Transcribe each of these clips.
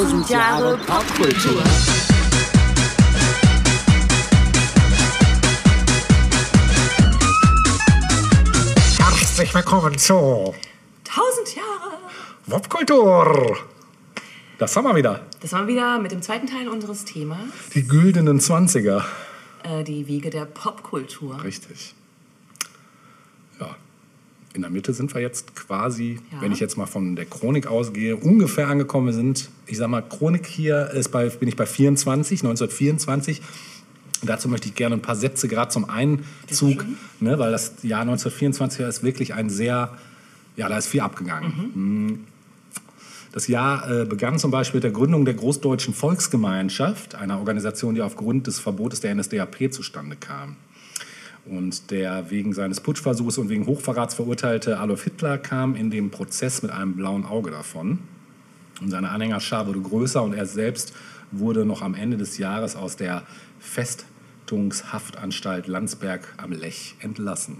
Tausend Jahre Popkultur. Herzlich willkommen zu Tausend Jahre. Popkultur. Das haben wir wieder. Das waren wir wieder mit dem zweiten Teil unseres Themas, Die güldenen Zwanziger. äh, die Wege der Popkultur. Richtig. In der Mitte sind wir jetzt quasi, Ja. wenn ich jetzt mal von der Chronik ausgehe, ungefähr angekommen Wir sind. Ich sag mal, Chronik hier ist bei, bin ich bei 24, 1924. Dazu möchte ich gerne ein paar Sätze gerade zum Einzug, ne, weil das Jahr 1924 ist wirklich ein sehr, ja, da ist viel abgegangen. Mhm. Das Jahr äh, begann zum Beispiel mit der Gründung der Großdeutschen Volksgemeinschaft, einer Organisation, die aufgrund des Verbotes der NSDAP zustande kam. Und der wegen seines Putschversuchs und wegen Hochverrats verurteilte Adolf Hitler kam in dem Prozess mit einem blauen Auge davon. Und seine Anhängerschar wurde größer und er selbst wurde noch am Ende des Jahres aus der Festungshaftanstalt Landsberg am Lech entlassen.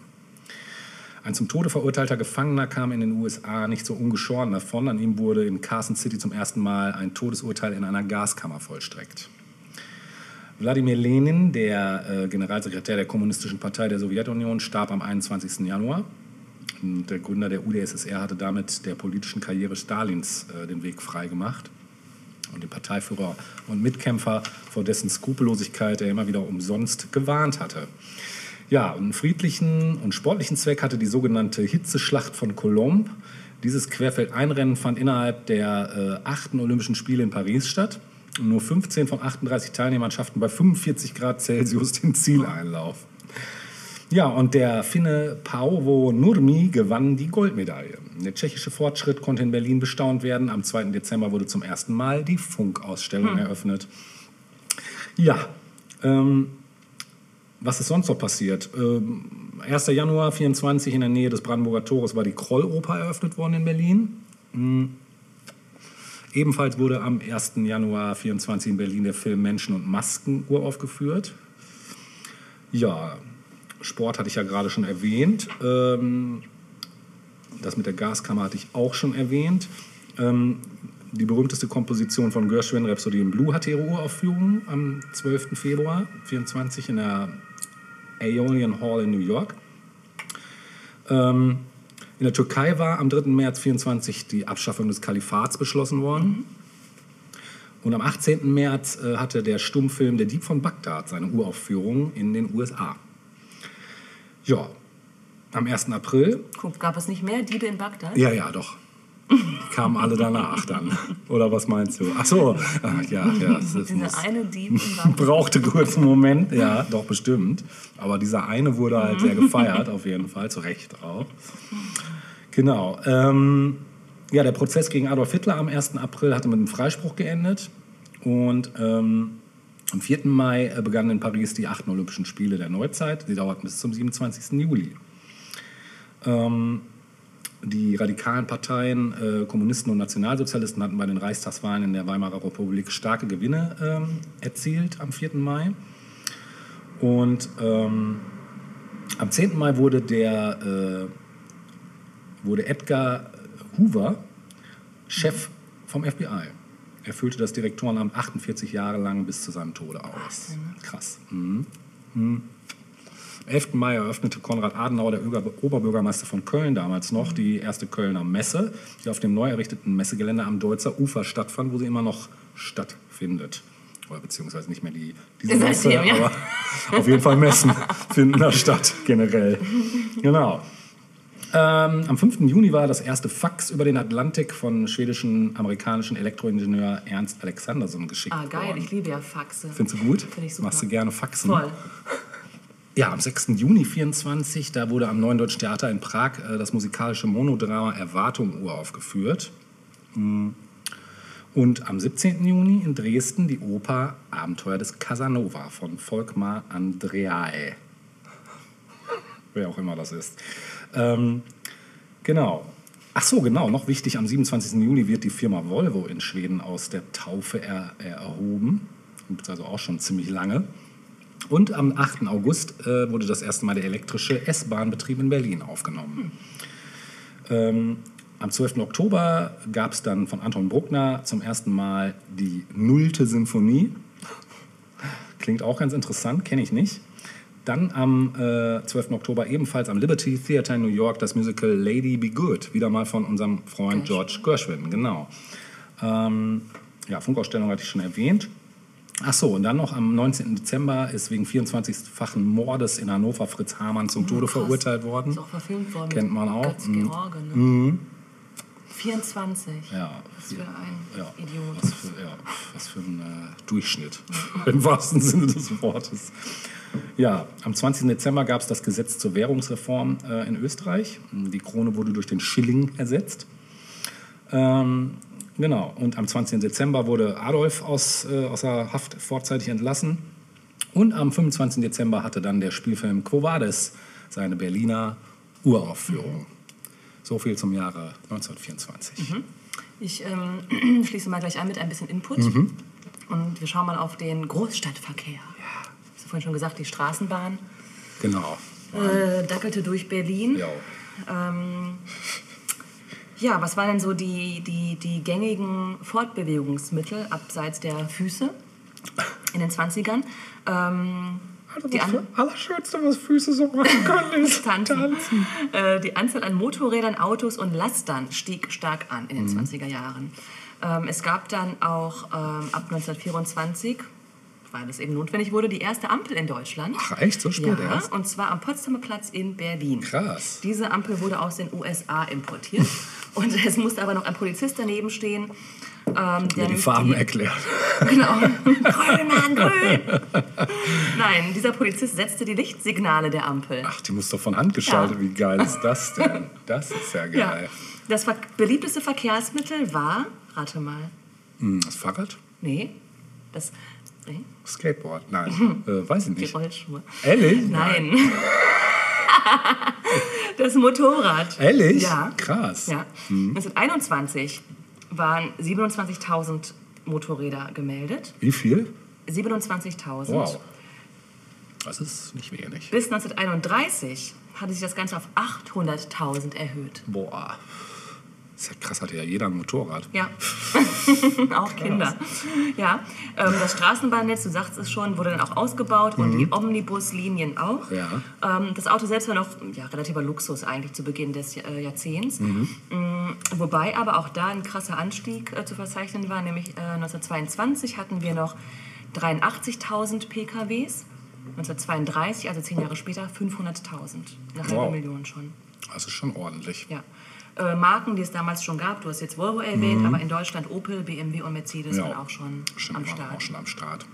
Ein zum Tode verurteilter Gefangener kam in den USA nicht so ungeschoren davon. An ihm wurde in Carson City zum ersten Mal ein Todesurteil in einer Gaskammer vollstreckt. Wladimir Lenin, der äh, Generalsekretär der Kommunistischen Partei der Sowjetunion, starb am 21. Januar. Und der Gründer der UdSSR hatte damit der politischen Karriere Stalins äh, den Weg freigemacht und den Parteiführer und Mitkämpfer vor dessen Skrupellosigkeit er immer wieder umsonst gewarnt hatte. Ja, einen friedlichen und sportlichen Zweck hatte die sogenannte Hitzeschlacht von Colombe. Dieses Querfeldeinrennen fand innerhalb der äh, achten Olympischen Spiele in Paris statt. Nur 15 von 38 Teilnehmern schafften bei 45 Grad Celsius den Zieleinlauf. Ja, und der Finne Paavo Nurmi gewann die Goldmedaille. Der tschechische Fortschritt konnte in Berlin bestaunt werden. Am 2. Dezember wurde zum ersten Mal die Funkausstellung eröffnet. Ja, ähm, was ist sonst noch passiert? Ähm, 1. Januar 24 in der Nähe des Brandenburger Tores war die Krolloper eröffnet worden in Berlin. Mhm. Ebenfalls wurde am 1. Januar 24 in Berlin der Film Menschen und Masken uraufgeführt. Ja, Sport hatte ich ja gerade schon erwähnt. Ähm, das mit der Gaskammer hatte ich auch schon erwähnt. Ähm, die berühmteste Komposition von Gershwin, Rhapsody in Blue, hatte ihre Uraufführung am 12. Februar 24 in der Aeolian Hall in New York. Ähm, in der Türkei war am 3. März 24 die Abschaffung des Kalifats beschlossen worden. Und am 18. März äh, hatte der Stummfilm Der Dieb von Bagdad seine Uraufführung in den USA. Ja, am 1. April Guck, gab es nicht mehr Diebe in Bagdad? ja, ja, doch. Die kamen alle danach dann. Oder was meinst du? Ach so, ach, ja, ja. Das Dieser eine Dieb in Bagdad. brauchte kurz einen Moment, ja, doch bestimmt. Aber dieser eine wurde halt sehr gefeiert, auf jeden Fall, zu Recht auch. Genau. Ähm, ja, der Prozess gegen Adolf Hitler am 1. April hatte mit einem Freispruch geendet. Und ähm, am 4. Mai äh, begannen in Paris die achten Olympischen Spiele der Neuzeit. Sie dauerten bis zum 27. Juli. Ähm, die radikalen Parteien, äh, Kommunisten und Nationalsozialisten hatten bei den Reichstagswahlen in der Weimarer Republik starke Gewinne ähm, erzielt am 4. Mai. Und ähm, am 10. Mai wurde, der, äh, wurde Edgar Hoover Chef vom FBI. Er füllte das Direktorenamt 48 Jahre lang bis zu seinem Tode aus. Krass. Mhm. Mhm. Am 11. Mai eröffnete Konrad Adenauer, der Ober- Oberbürgermeister von Köln damals noch, die erste Kölner Messe, die auf dem neu errichteten Messegelände am Deutzer Ufer stattfand, wo sie immer noch stattfindet. Oder beziehungsweise nicht mehr die, diese Messe, Seitdem, ja. aber auf jeden Fall Messen finden da statt, generell. Genau. Ähm, am 5. Juni war das erste Fax über den Atlantik von schwedischen, amerikanischen Elektroingenieur Ernst Alexanderson geschickt Ah, geil, worden. ich liebe ja Faxe. Findest du gut? Finde ich super. Machst du gerne Faxen? Voll. Ja, am 6. Juni 24, da wurde am Neuen Deutschen Theater in Prag äh, das musikalische Monodrama Erwartung uraufgeführt. Mm. Und am 17. Juni in Dresden die Oper Abenteuer des Casanova von Volkmar Andreae. Wer auch immer das ist. Ähm, genau. Ach so, genau, noch wichtig, am 27. Juli wird die Firma Volvo in Schweden aus der Taufe er erhoben. Gibt es also auch schon ziemlich lange. Und am 8. August äh, wurde das erste Mal der elektrische S-Bahn-Betrieb in Berlin aufgenommen. Ähm, am 12. Oktober gab es dann von Anton Bruckner zum ersten Mal die Nullte Symphonie. Klingt auch ganz interessant, kenne ich nicht. Dann am äh, 12. Oktober ebenfalls am Liberty Theater in New York das Musical Lady Be Good, wieder mal von unserem Freund George Gershwin, genau. Ähm, ja, Funkausstellung hatte ich schon erwähnt. Ach so, und dann noch am 19. Dezember ist wegen 24-fachen Mordes in Hannover Fritz Hamann zum Tode Krass. verurteilt worden. Ist auch verfilmt worden. Kennt man auch. Götz Mhm. George, ne? 24. Ja, Was für ein ja, Idiot. Was für, ja, was für ein äh, Durchschnitt, im wahrsten Sinne des Wortes. Ja, am 20. Dezember gab es das Gesetz zur Währungsreform äh, in Österreich. Die Krone wurde durch den Schilling ersetzt. Ähm, genau, und am 20. Dezember wurde Adolf aus, äh, außer Haft vorzeitig entlassen. Und am 25. Dezember hatte dann der Spielfilm Quo Vadis seine Berliner Uraufführung. So viel zum Jahre 1924. Ich ähm, schließe mal gleich an mit ein bisschen Input. Mhm. Und wir schauen mal auf den Großstadtverkehr. Hast du vorhin schon gesagt, die Straßenbahn Genau. äh, dackelte durch Berlin. Ja. Ähm, ja, was waren denn so die, die, die gängigen Fortbewegungsmittel abseits der Füße in den 20ern? Ähm, die, an, Allerschönste, was Füße so machen können, ist Tanzen. Äh, die Anzahl an Motorrädern, Autos und Lastern stieg stark an in den Mhm. 20er Jahren. Ähm, es gab dann auch ähm, ab 1924, weil es eben notwendig wurde, die erste Ampel in Deutschland. Ach, echt? So spät ja, erst? und zwar am Potsdamer Platz in Berlin. Krass. Diese Ampel wurde aus den USA importiert. und es musste aber noch ein Polizist daneben stehen. Ähm, der Der die Farben erklärt. Genau. grün, Mann, grün. Nein, dieser Polizist setzte die Lichtsignale der Ampel. Ach, die muss doch von Hand geschaltet. Ja. Wie geil ist das denn? Das ist ja Ja. geil. Das ver beliebteste Verkehrsmittel war, rate mal, Hm, Das Fahrrad? nee, das, nee, Skateboard? Nein. äh, weiß ich die nicht. Rollschuhe. Ehrlich? Nein. das Motorrad. Ehrlich? Ja. Krass. Ja. 1921 waren 27.000 Motorräder gemeldet. Wie viel? 27.000. Wow. Das ist nicht wenig. Bis 1931 hatte sich das Ganze auf 800.000 erhöht. Boah. Das ist ja krass, hatte ja jeder ein Motorrad. Ja, auch Kinder. Ja, ähm, das Straßenbahnnetz, du sagst es schon, wurde dann auch ausgebaut und die Omnibuslinien auch. Mhm. Ja. Ähm, das Auto selbst war noch ja, relativer Luxus eigentlich zu Beginn des äh, Jahrzehnts. Mhm. Mm, Wobei aber auch da ein krasser Anstieg äh, zu verzeichnen war, nämlich äh, 1922 hatten wir noch 83.000 PKWs. 1932, also zehn Jahre später, 500.000. Eine halbe Wow. Million schon. Das ist schon ordentlich. Ja. Äh, Marken, die es damals schon gab, du hast jetzt Volvo erwähnt, aber in Deutschland Opel, BMW und Mercedes Mhm. Ja. waren auch schon Stimmt, am Start. auch schon am Start.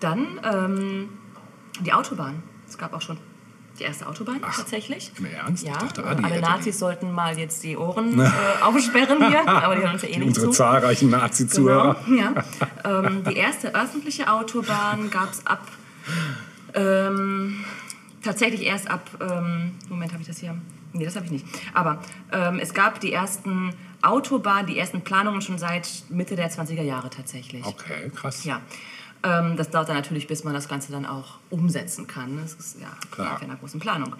Dann ähm, die Autobahn. Es gab auch schon die erste Autobahn Ach, tatsächlich. im Ernst? Ich Ja, dachte, ah, alle Nazis sollten mal jetzt die Ohren äh, aufsperren hier, aber die hören uns ja eh nicht Unsere zu. zahlreichen Nazi-Zuhörer. Genau, ja. ähm, die erste öffentliche Autobahn gab es ab, ähm, tatsächlich erst ab, ähm, Moment, habe ich das hier? Nee, das habe ich nicht. Aber ähm, es gab die ersten Autobahnen, die ersten Planungen schon seit Mitte der 20er Jahre tatsächlich. Okay, krass. Ja. Ähm, das dauert dann natürlich, bis man das Ganze dann auch umsetzen kann. Das ist ja Klar. einer großen Planung.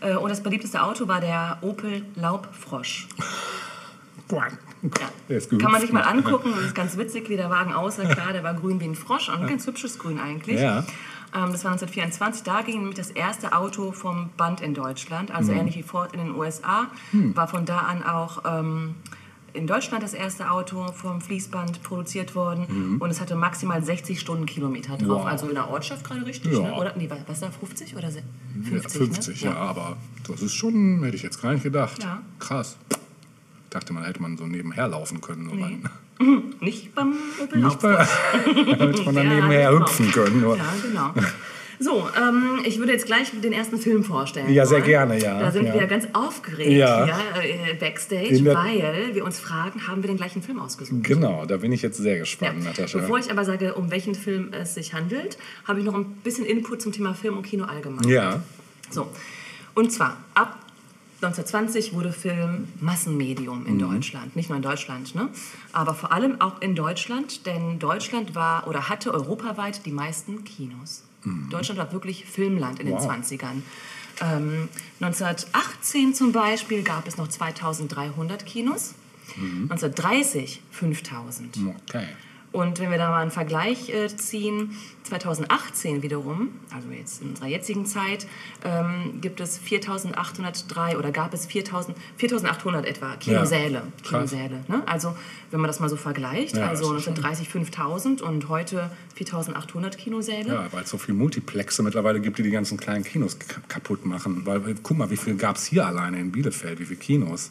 Äh, und das beliebteste Auto war der Opel Laubfrosch. Ja. Kann man sich mal angucken. Das ist ganz witzig, wie der Wagen aussah. Klar, der war grün wie ein Frosch und ein ganz hübsches Grün eigentlich. Ja. Ähm, das war 1924. Da ging nämlich das erste Auto vom Band in Deutschland. Mhm. Also ähnlich wie Ford in den USA. Hm. War von da an auch ähm, in Deutschland das erste Auto vom Fließband produziert worden. Und es hatte maximal 60 Stundenkilometer drauf. Mhm. Wow. Also in der Ortschaft gerade richtig. Ja. Ne? Oder, nee, was da, 50 oder se- 50? Ja, 50, ne? ja. aber das ist schon, hätte ich jetzt gar nicht gedacht. Ja. Krass. Ich dachte, man hätte man so nebenher laufen können. Nee. Nicht beim Opel nicht bei, damit man dann Ja, nebenher genau. hüpfen können. Nur. Ja, genau. So, ähm, ich würde jetzt gleich den ersten Film vorstellen. Ja, sehr gerne, ja, Da sind ja. wir ganz aufgeregt Ja. hier äh, backstage, der- weil wir uns fragen, haben wir den gleichen Film ausgesucht? Genau, da bin ich jetzt sehr Ja. gespannt, Natascha. Bevor ich aber sage, um welchen Film es sich handelt, habe ich noch ein bisschen Input zum Thema Film und Kino allgemein. ja, So, und zwar ab 1920 wurde Film Massenmedium Mhm. in Deutschland. Nicht nur in Deutschland, ne? aber vor allem auch in Deutschland, denn Deutschland war oder hatte europaweit die meisten Kinos. Deutschland war wirklich Filmland in den Mhm. Wow. 20ern. Ähm, 1918 zum Beispiel gab es noch 2300 Kinos. 1930 5000. Okay. Und wenn wir da mal einen Vergleich äh, ziehen, 2018 wiederum, also jetzt in unserer jetzigen Zeit, ähm, gibt es 4.803 oder gab es 4.000 4.800 etwa Kinosäle. krass. Kinosäle ne? Also wenn man das mal so vergleicht, Ja, also das ist schon- 1930 5.000 und heute 4.800 Kinosäle. Ja, weil es so viele Multiplexe mittlerweile gibt, die die ganzen kleinen Kinos kaputt machen. Weil, guck mal, wie viel gab es hier alleine in Bielefeld, wie viele Kinos?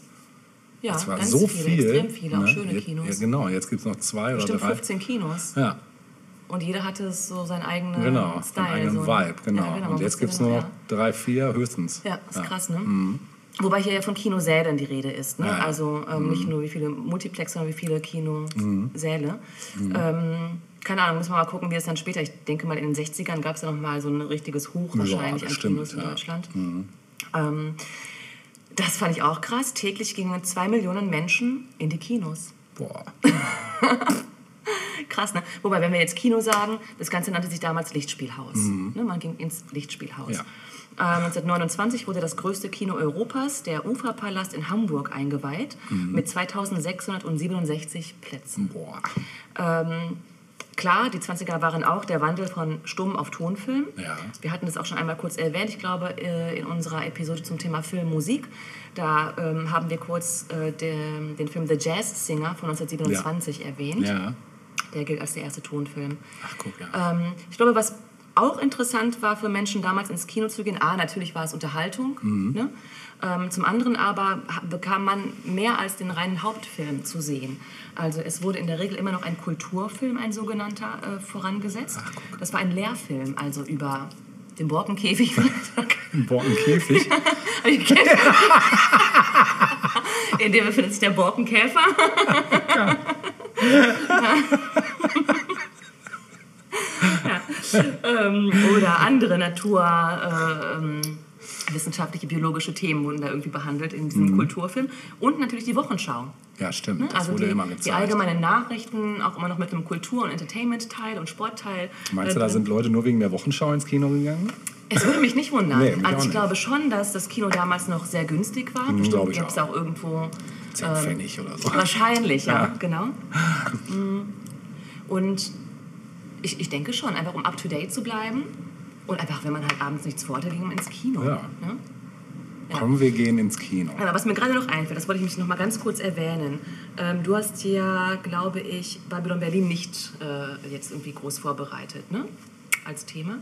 Ja, das war ganz so viele, viel. extrem viele, auch ne? schöne Jetzt- Kinos. Ja, genau, jetzt gibt es noch zwei Bestimmt oder drei. 15 Kinos. Ja, Und jeder hatte so seinen eigenen genau, Style. einen eigenen so? Vibe, genau. Ja, man Und jetzt gibt es dann nur noch, noch drei, vier höchstens. Ja, ist krass, ne? Wobei hier ja von Kinosälen die Rede ist. Ne? Ja, ja. Also ähm, nicht nur wie viele Multiplex, sondern wie viele Kinosäle. Ähm, keine Ahnung, müssen wir mal gucken, wie es dann später. Ich denke mal, in den 60ern gab es ja noch mal so ein richtiges Hoch Ja, wahrscheinlich an bestimmt, Kinos in ja. Deutschland. Ähm, das fand ich auch krass. Täglich gingen zwei Millionen Menschen in die Kinos. Boah. Krass, ne? Wobei, wenn wir jetzt Kino sagen, das Ganze nannte sich damals Lichtspielhaus. Ne? Man ging ins Lichtspielhaus. Ja. Äh, 1929 wurde das größte Kino Europas, der Uferpalast in Hamburg, eingeweiht, mit 2667 Plätzen. Boah. Ähm, klar, die 20er waren auch der Wandel von Stumm auf Tonfilm. Ja. Wir hatten das auch schon einmal kurz erwähnt, ich glaube, äh, in unserer Episode zum Thema Film, Musik. Da ähm, haben wir kurz äh, den, den Film The Jazz Singer von 1927 erwähnt. Ja. Der gilt als der erste Tonfilm. Ach, guck, ja. Ähm, ich glaube, was auch interessant war für Menschen damals ins Kino zu gehen, A, natürlich war es Unterhaltung. Mhm. Ne? Ähm, zum anderen aber bekam man mehr als den reinen Hauptfilm zu sehen. Also es wurde in der Regel immer noch ein Kulturfilm, ein sogenannter, äh, vorangesetzt. das war ein Lehrfilm, also über den Borkenkäfig. Borkenkäfig. in dem befindet sich der Borkenkäfer. ja. Ähm, oder andere Natur, äh, ähm, biologische Themen wurden da irgendwie behandelt in diesem Kulturfilm. Und natürlich die Wochenschau. Ja, stimmt. Ne? Mhm. Das Also wurde die, immer die gezeigt. allgemeinen Nachrichten, auch immer noch mit einem Kultur- und Entertainment-Teil und Sportteil. Meinst äh, du, da sind Leute nur wegen der Wochenschau ins Kino gegangen? Es würde mich nicht wundern. Nee, mich also ich nicht. glaube schon, dass das Kino damals noch sehr günstig war. glaube Bestimmt ich gab es auch. irgendwo. 10 Ähm, Pfennig oder so. Wahrscheinlich, ja, Ja. genau. Mm. Und ich, ich denke schon, einfach um up to date zu bleiben und einfach, wenn man halt abends nichts vorhat, ging man ins Kino. Ja. Ne? Komm, wir gehen ins Kino. Aber was mir gerade noch einfällt, das wollte ich mich noch mal ganz kurz erwähnen. Ähm, du hast ja, glaube ich, Babylon Berlin nicht äh, jetzt irgendwie groß vorbereitet, ne? Als Thema.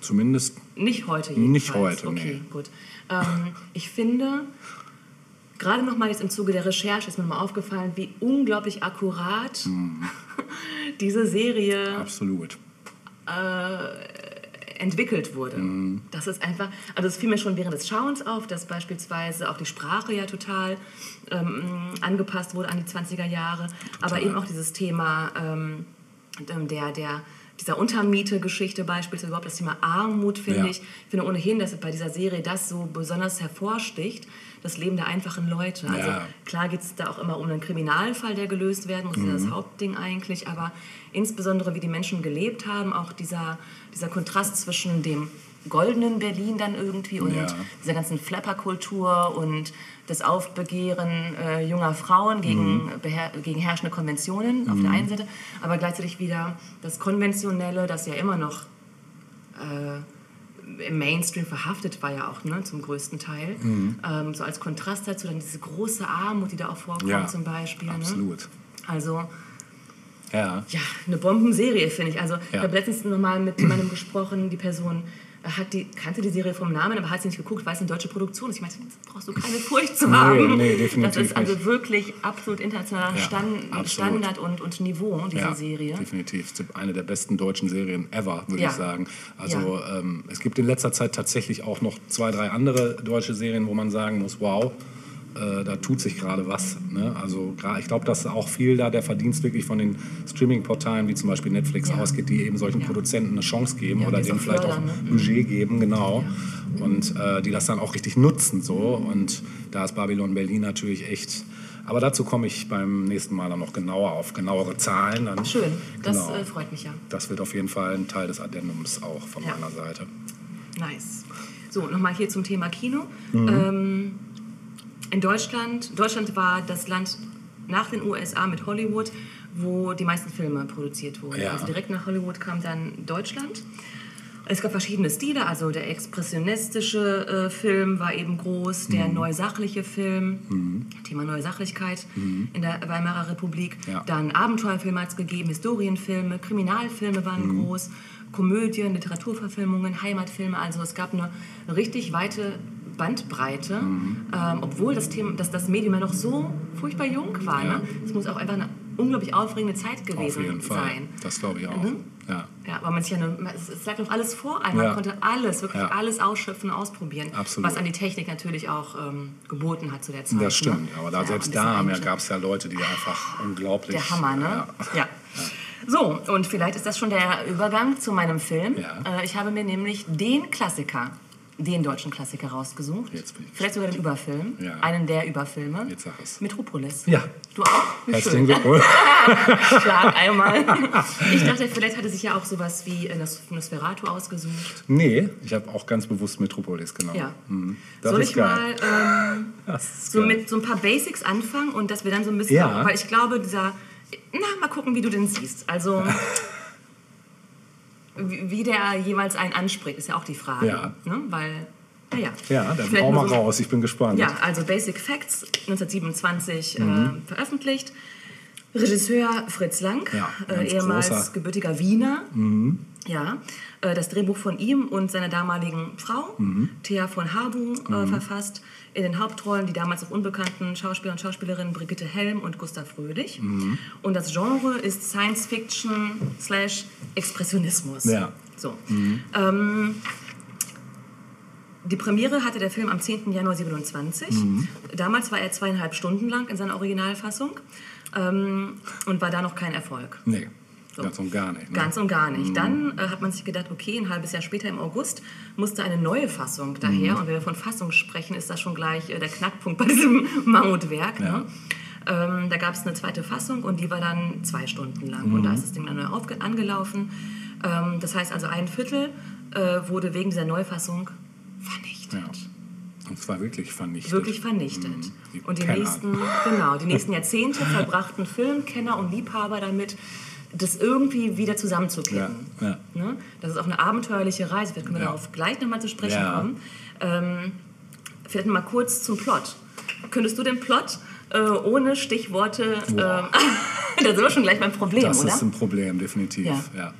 Zumindest Nicht heute jedenfalls. Nicht heute, Okay, nee. gut. Ähm, ich finde, gerade noch mal jetzt im Zuge der Recherche ist mir mal aufgefallen, wie unglaublich akkurat Hm. diese Serie absolut. entwickelt wurde. Mhm. Das ist einfach, also es fiel mir schon während des Schauens auf, dass beispielsweise auch die Sprache ja total ähm, angepasst wurde an die 20er Jahre, aber eben auch dieses Thema ähm, der, der, dieser Untermiete-Geschichte beispielsweise, überhaupt das Thema Armut, finde Ja. ich. Ich finde ohnehin, dass bei dieser Serie das so besonders hervorsticht, das Leben der einfachen Leute. Also Ja. klar geht es da auch immer um einen Kriminalfall, der gelöst werden muss, das ist ja Mhm. das Hauptding eigentlich, aber insbesondere wie die Menschen gelebt haben, auch dieser, dieser Kontrast zwischen dem goldenen Berlin dann irgendwie und Ja. dieser ganzen Flapperkultur und das Aufbegehren äh, junger Frauen gegen, Mhm. gegen herrschende Konventionen auf der einen Seite, aber gleichzeitig wieder das Konventionelle, das ja immer noch äh, im Mainstream verhaftet war ja auch ne, zum größten Teil. Mhm. Ähm, so als Kontrast dazu dann diese große Armut, die da auch vorkommt Ja, zum Beispiel. Ne? absolut. Also Ja. ja, eine Bombenserie, finde ich. Also ich Ja. habe letztens nochmal mit jemandem gesprochen, die Person hat die, kannte die Serie vom Namen, aber hat sie nicht geguckt, weil es eine deutsche Produktion ist. Ich jetzt brauchst du keine Furcht zu Nee, haben. nee, definitiv das ist also nicht. wirklich absolut internationaler Ja, Stand, absolut. Standard und, und Niveau, diese Ja, Serie. definitiv. Eine der besten deutschen Serien ever, würde Ja. ich sagen. Also ähm, es gibt in letzter Zeit tatsächlich auch noch zwei, drei andere deutsche Serien, wo man sagen muss, wow, äh, da tut sich gerade was. Ne? Also ich glaube, dass auch viel da der Verdienst wirklich von den Streaming-Portalen wie zum Beispiel Netflix Ja. ausgeht, die eben solchen Ja. Produzenten eine Chance geben Ja, oder denen vielleicht auch ne? Budget geben, genau. Und äh, die das dann auch richtig nutzen. So. Und da ist Babylon Berlin natürlich echt. Aber dazu komme ich beim nächsten Mal dann noch genauer auf genauere Zahlen. Dann, Schön, das Genau. äh, freut mich ja. das wird auf jeden Fall ein Teil des Addendums auch von Ja. meiner Seite. Nice. So, nochmal hier zum Thema Kino. Mhm. Ähm, in Deutschland, Deutschland war das Land nach den USA mit Hollywood, wo die meisten Filme produziert wurden. Ja. Also direkt nach Hollywood kam dann Deutschland. Es gab verschiedene Stile, also der expressionistische äh, Film war eben groß, Mhm. der neusachliche Film, Thema Neue Sachlichkeit in der Weimarer Republik. Ja. Dann Abenteuerfilme hat es gegeben, Historienfilme, Kriminalfilme waren Mhm. groß, Komödien, Literaturverfilmungen, Heimatfilme. Also es gab eine richtig weite Bandbreite, Mhm. ähm, obwohl das, Thema, dass das Medium ja noch so furchtbar jung war. Ja. Ne? Es muss auch einfach eine unglaublich aufregende Zeit Auf gewesen jeden Fall. sein. Das glaube ich auch. Mhm. Ja. Ja, weil man sich ja eine, es, es lag noch alles vor einem. Man Ja. konnte alles, wirklich Ja. alles ausschöpfen, ausprobieren. Absolut. Was an die Technik natürlich auch ähm, geboten hat zu der Zeit. Das stimmt, ne? aber da, Ja, selbst da gab es ja Leute, die einfach unglaublich. Der Hammer, ne? Ja. Ja. So, und vielleicht ist das schon der Übergang zu meinem Film. Ja. Äh, ich habe mir nämlich den Klassiker, den deutschen Klassiker rausgesucht. Jetzt bin ich Vielleicht sogar den Überfilm. Ja. Einen der Überfilme. Jetzt sag es. Metropolis. Ja. Du auch? Wie Herzlichen. Glückwunsch. Schlag einmal. Ich dachte, vielleicht hatte sich ja auch sowas wie äh, Nos- Nosferatu ausgesucht. Nee, ich habe auch ganz bewusst Metropolis genommen. Ja. Mhm. Das Soll ist ich geil. mal ähm, so geil. mit so ein paar Basics anfangen und dass wir dann so ein bisschen, Ja. weil ich glaube, dieser, na, mal gucken, wie du den siehst. Also, wie der jeweils einen anspricht, ist ja auch die Frage. Ja. Ne? Weil, naja. Ja, dann hau mal so- raus, ich bin gespannt. Ja, also Basic Facts, 1927 Mhm. äh, veröffentlicht. Regisseur Fritz Lang, Ja, äh, ehemals großer. Mhm. gebürtiger Wiener. Ja, äh, das Drehbuch von ihm und seiner damaligen Frau, Mhm. Thea von Habu, äh, verfasst. In den Hauptrollen die damals noch unbekannten Schauspieler und Schauspielerinnen Brigitte Helm und Gustav Fröhlich. Mhm. Und das Genre ist Science Fiction slash Expressionismus. Ja. So. Ähm, die Premiere hatte der Film am 10. Januar 27. Mhm. Damals war er zweieinhalb Stunden lang in seiner Originalfassung ähm, und war da noch kein Erfolg. Nee, ganz und gar nicht. Ne? Ganz und gar nicht. Dann äh, hat man sich gedacht, okay, ein halbes Jahr später im August musste eine neue Fassung daher. Mhm. Und wenn wir von Fassung sprechen, ist das schon gleich äh, der Knackpunkt bei diesem Mammutwerk. Ja. Ne? Ähm, da gab es eine zweite Fassung und die war dann zwei Stunden lang. Mhm. Und da ist das Ding dann neu angelaufen. Ähm, das heißt also, ein Viertel äh, wurde wegen dieser Neufassung vernichtet. Ja. Und zwar wirklich vernichtet. Wirklich vernichtet. Mhm. Die Und die Kenner. nächsten, genau, die nächsten Jahrzehnte verbrachten Filmkenner und Liebhaber damit, das irgendwie wieder zusammenzukippen. Ja, ja. Ne? Das ist auch eine abenteuerliche Reise. Vielleicht können wir Ja. darauf gleich nochmal zu sprechen kommen. Ähm, vielleicht mal kurz zum Plot. Könntest du den Plot äh, ohne Stichworte... Boah. da sind wir schon gleich beim Problem, Das oder? ist ein Problem, definitiv. Ja.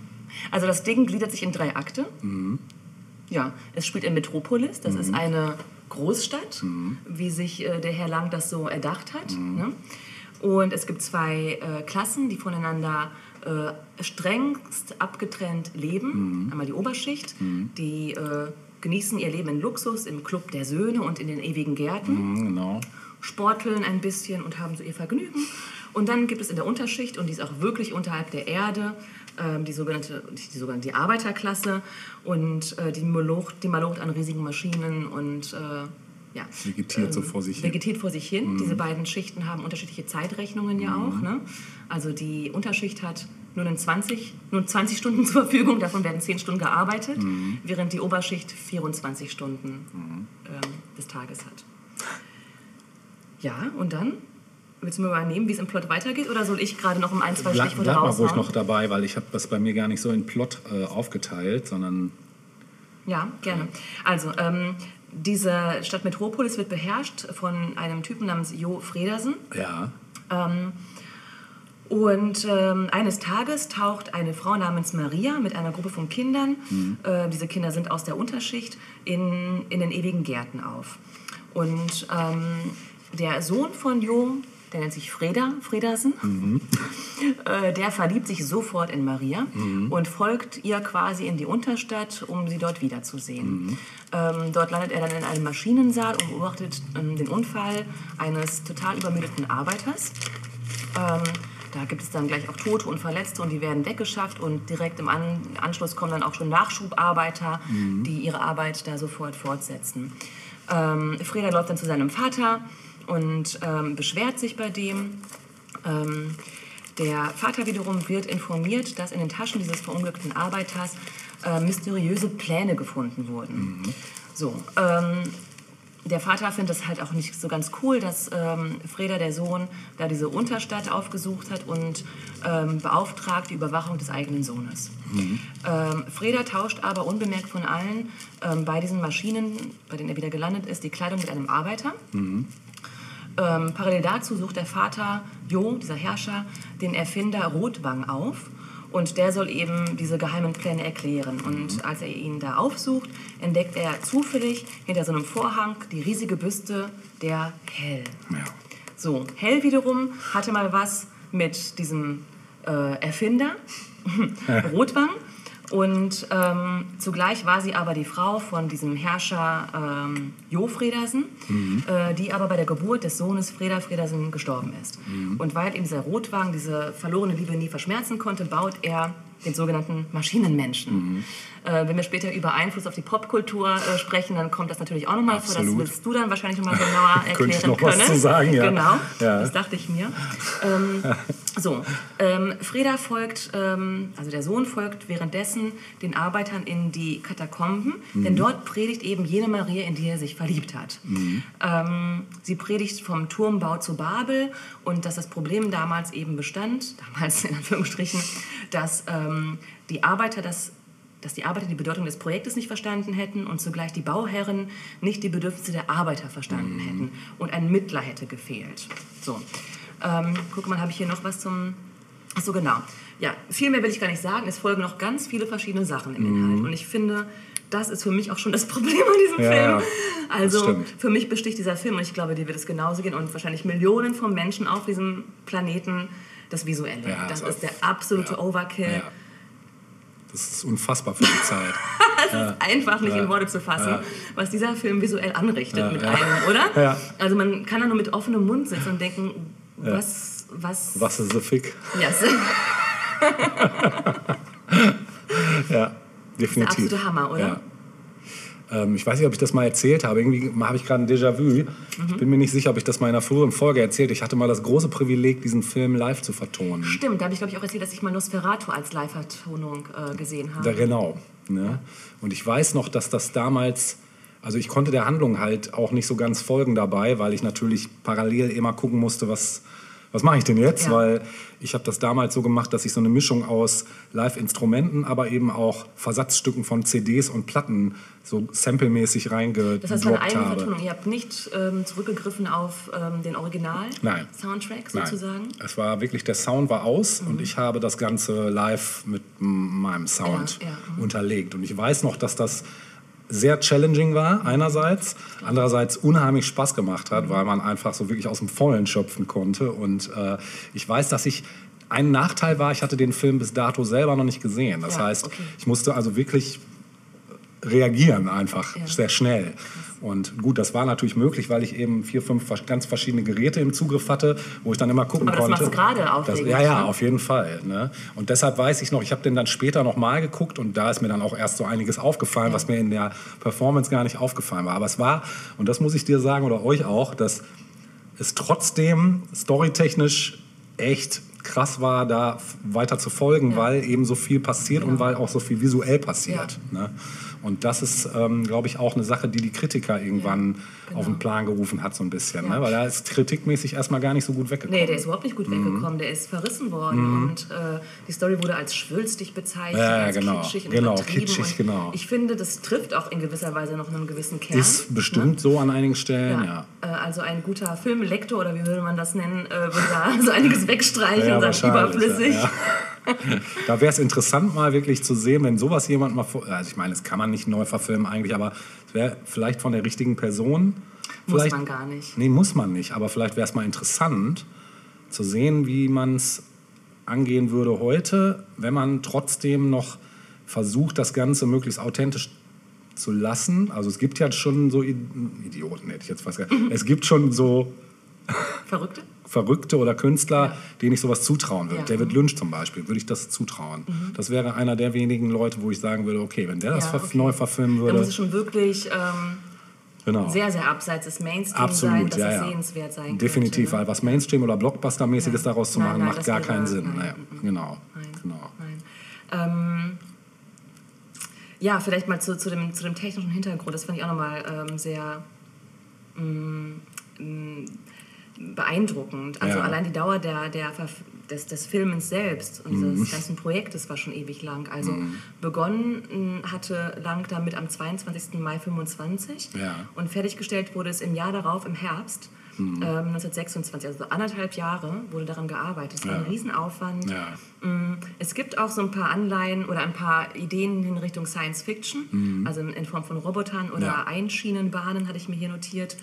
Also das Ding gliedert sich in drei Akte. Mhm. Ja, es spielt in Metropolis, das ist eine Großstadt, Mhm. wie sich äh, der Herr Lang das so erdacht hat. Ne? Und es gibt zwei äh, Klassen, die voneinander äh, strengst abgetrennt leben. Mhm. Einmal die Oberschicht, die äh, genießen ihr Leben in Luxus im Club der Söhne und in den ewigen Gärten Mhm, genau. sporteln ein bisschen und haben so ihr Vergnügen. Und dann gibt es in der Unterschicht, und die ist auch wirklich unterhalb der Erde, ähm, die sogenannte die, sogenannte die Arbeiterklasse. Und äh, die, malocht, die malocht an riesigen Maschinen und äh, ja, Vegetiert so vor sich hin. vegetiert vor sich hin. Diese beiden Schichten haben unterschiedliche Zeitrechnungen ja auch. Ne? Also die Unterschicht hat nur, einen 20, nur 20 Stunden zur Verfügung, davon werden 10 Stunden gearbeitet, während die Oberschicht 24 Stunden ähm, des Tages hat. Ja, und dann? Willst du mir übernehmen, wie es im Plot weitergeht? Oder soll ich gerade noch um ein, zwei Bleib, Stichworte bleib mal ruhig raushauen? noch dabei, weil ich habe das bei mir gar nicht so in Plot äh, aufgeteilt, sondern Ja, gerne. Also, ähm, diese Stadt Metropolis wird beherrscht von einem Typen namens Jo Fredersen. ja, Und ähm, eines Tages taucht eine Frau namens Maria mit einer Gruppe von Kindern, äh, diese Kinder sind aus der Unterschicht, in, in den ewigen Gärten auf. Und ähm, der Sohn von Jo, der nennt sich Freda, Fredersen, äh, der verliebt sich sofort in Maria und folgt ihr quasi in die Unterstadt, um sie dort wiederzusehen. Ähm, dort landet er dann in einem Maschinensaal und beobachtet ähm, den Unfall eines total übermüdeten Arbeiters. Ähm, da gibt es dann gleich auch Tote und Verletzte und die werden weggeschafft und direkt im An Anschluss kommen dann auch schon Nachschubarbeiter, die ihre Arbeit da sofort fortsetzen. Ähm, Freda läuft dann zu seinem Vater und ähm, beschwert sich bei dem. Ähm, der Vater wiederum wird informiert, dass in den Taschen dieses verunglückten Arbeiters äh, mysteriöse Pläne gefunden wurden. So, ähm, der Vater findet es halt auch nicht so ganz cool, dass ähm, Freda, der Sohn, da diese Unterstadt aufgesucht hat und ähm, beauftragt die Überwachung des eigenen Sohnes. Ähm, Freda tauscht aber unbemerkt von allen ähm, bei diesen Maschinen, bei denen er wieder gelandet ist, die Kleidung mit einem Arbeiter. Ähm, parallel dazu sucht der Vater Jo, dieser Herrscher, den Erfinder Rotwang auf. Und der soll eben diese geheimen Pläne erklären. Und als er ihn da aufsucht, entdeckt er zufällig hinter so einem Vorhang die riesige Büste der Hell. Ja. So, Hell wiederum hatte mal was mit diesem äh, Erfinder, Rotwang. Und ähm, zugleich war sie aber die Frau von diesem Herrscher ähm, Jo Fredersen, äh, die aber bei der Geburt des Sohnes Freda Fredersen gestorben ist. Und weil ihm dieser Rotwang diese verlorene Liebe nie verschmerzen konnte, baut er den sogenannten Maschinenmenschen. Äh, wenn wir später über Einfluss auf die Popkultur äh, sprechen, dann kommt das natürlich auch nochmal vor. Das willst du dann wahrscheinlich nochmal genauer erklären ich noch was können. zu sagen, ja. Genau, Ja. das dachte ich mir. Ähm, so, ähm, Freda folgt, ähm, also der Sohn folgt währenddessen den Arbeitern in die Katakomben, Mhm. denn dort predigt eben jene Maria, in die er sich verliebt hat. Mhm. Ähm, sie predigt vom Turmbau zu Babel und dass das Problem damals eben bestand, damals in Anführungsstrichen, dass ähm, die Arbeiter das dass die Arbeiter die Bedeutung des Projektes nicht verstanden hätten und zugleich die Bauherren nicht die Bedürfnisse der Arbeiter verstanden hätten und ein Mittler hätte gefehlt. So, ähm, guck mal, habe ich hier noch was zum... Ach so, genau. Ja, viel mehr will ich gar nicht sagen. Es folgen noch ganz viele verschiedene Sachen im Inhalt. Und ich finde, das ist für mich auch schon das Problem an diesem Ja, Film. ja. Also für mich besticht dieser Film, und ich glaube, dir wird es genauso gehen, und wahrscheinlich Millionen von Menschen auf diesem Planeten, das Visuelle. Ja, das also- ist der absolute Overkill. Ja. Das ist unfassbar für die Zeit. einfach nicht Ja. in Worte zu fassen, Ja. was dieser Film visuell anrichtet Ja, mit ja. einem, oder? Ja. Also man kann da nur mit offenem Mund sitzen und denken, was, was, Was ist so fick? Ja, es Ja, definitiv. absolute Hammer, oder? Ja. Ähm, ich weiß nicht, ob ich das mal erzählt habe. Irgendwie habe ich gerade ein Déjà-vu. Mhm. Ich bin mir nicht sicher, ob ich das mal in einer früheren Folge erzählt Ich hatte mal das große Privileg, diesen Film live zu vertonen. Stimmt, da habe ich glaube ich auch erzählt, dass ich mal Nosferatu als Live-Vertonung äh, gesehen habe. Da, genau. Ne? Und ich weiß noch, dass das damals, also ich konnte der Handlung halt auch nicht so ganz folgen dabei, weil ich natürlich parallel immer gucken musste, was, was mache ich denn jetzt? Ja. Weil ich habe das damals so gemacht, dass ich so eine Mischung aus Live-Instrumenten, aber eben auch Versatzstücken von CDs und Platten so samplemäßig das heißt, eine reingedroppt eigene habe. Vertonung. Ihr habt nicht ähm, zurückgegriffen auf ähm, den Nein. Original-Soundtrack Nein. sozusagen? Mhm. Es war wirklich, der Sound war aus und ich habe das Ganze live mit meinem Sound Ja, ja, mhm. unterlegt. Und ich weiß noch, dass das sehr challenging war, einerseits, andererseits unheimlich Spaß gemacht hat, weil man einfach so wirklich aus dem Vollen schöpfen konnte. Und äh, ich weiß, dass ich, ein Nachteil war, ich hatte den Film bis dato selber noch nicht gesehen. Das Ja, heißt, okay. ich musste also wirklich reagieren einfach Ja. sehr schnell. Und gut, das war natürlich möglich, weil ich eben vier, fünf ganz verschiedene Geräte im Zugriff hatte, wo ich dann immer gucken Aber das konnte. gerade Das- aufregend, Ja, ja, ne? auf jeden Fall. Ne? Und deshalb weiß ich noch, ich habe den dann später noch mal geguckt und da ist mir dann auch erst so einiges aufgefallen, was mir in der Performance gar nicht aufgefallen war. Aber es war, und das muss ich dir sagen oder euch auch, dass es trotzdem storytechnisch echt krass war, da weiter zu folgen, Ja. weil eben so viel passiert und Genau. weil auch so viel visuell passiert. Ne? Und das ist, ähm, glaube ich, auch eine Sache, die die Kritiker irgendwann genau. auf den Plan gerufen hat, so ein bisschen. Ja. Ne? Weil da ist kritikmäßig erstmal gar nicht so gut weggekommen. Nee, der ist überhaupt nicht gut weggekommen. Der ist verrissen worden und äh, die Story wurde als schwülstig bezeichnet, Ja, als genau. kitschig und Genau, kitschig, und genau. Ich finde, das trifft auch in gewisser Weise noch einen gewissen Kern. Ist bestimmt so an einigen Stellen, ja. Ja, äh, also ein guter Filmlektor oder wie würde man das nennen, äh, würde da so einiges wegstreichen und sagen, überflüssig. Da wäre es interessant, mal wirklich zu sehen, wenn sowas jemand mal. vor- Also, ich meine, das kann man nicht neu verfilmen eigentlich, aber wäre vielleicht von der richtigen Person. Muss Vielleicht, man gar nicht. Nee, muss man nicht. Aber vielleicht wäre es mal interessant zu sehen, wie man es angehen würde heute, wenn man trotzdem noch versucht, das Ganze möglichst authentisch zu lassen. Also es gibt ja schon so Idioten, hätte ich jetzt fast gesagt. Es gibt schon so Verrückte? Verrückte oder Künstler, Ja. denen ich sowas zutrauen würde. Ja. Mhm. David Lynch zum Beispiel, würde ich das zutrauen. Das wäre einer der wenigen Leute, wo ich sagen würde, okay, wenn der das Ja, okay. neu verfilmen würde. muss es schon wirklich ähm, genau. sehr, sehr abseits des Mainstream Absolut, sein, dass ja, es ja. sehenswert sein Definitiv, könnte. weil was Mainstream- oder Blockbuster-mäßiges Ja. daraus zu Nein, machen, nein, macht das gar keinen Sinn. nein, Naja, genau. Nein. genau. Ähm, ja, vielleicht mal zu, zu, dem, zu dem technischen Hintergrund. Das fand ich auch nochmal ähm, sehr mm, beeindruckend. Also Ja. allein die Dauer der, der, des, des Filmens selbst und Mhm. dieses ganzen Projektes war schon ewig lang. Also begonnen mm, hatte Lang damit am 22. Mai 25 Ja. und fertiggestellt wurde es im Jahr darauf, im Herbst. Mhm. Ähm, 1926, also anderthalb Jahre wurde daran gearbeitet. Es war ein Ja. Riesenaufwand. Ja. Mm, Es gibt auch so ein paar Anleihen oder ein paar Ideen in Richtung Science Fiction, also in Form von Robotern oder Mhm. Ja. Einschienenbahnen, hatte ich mir hier notiert.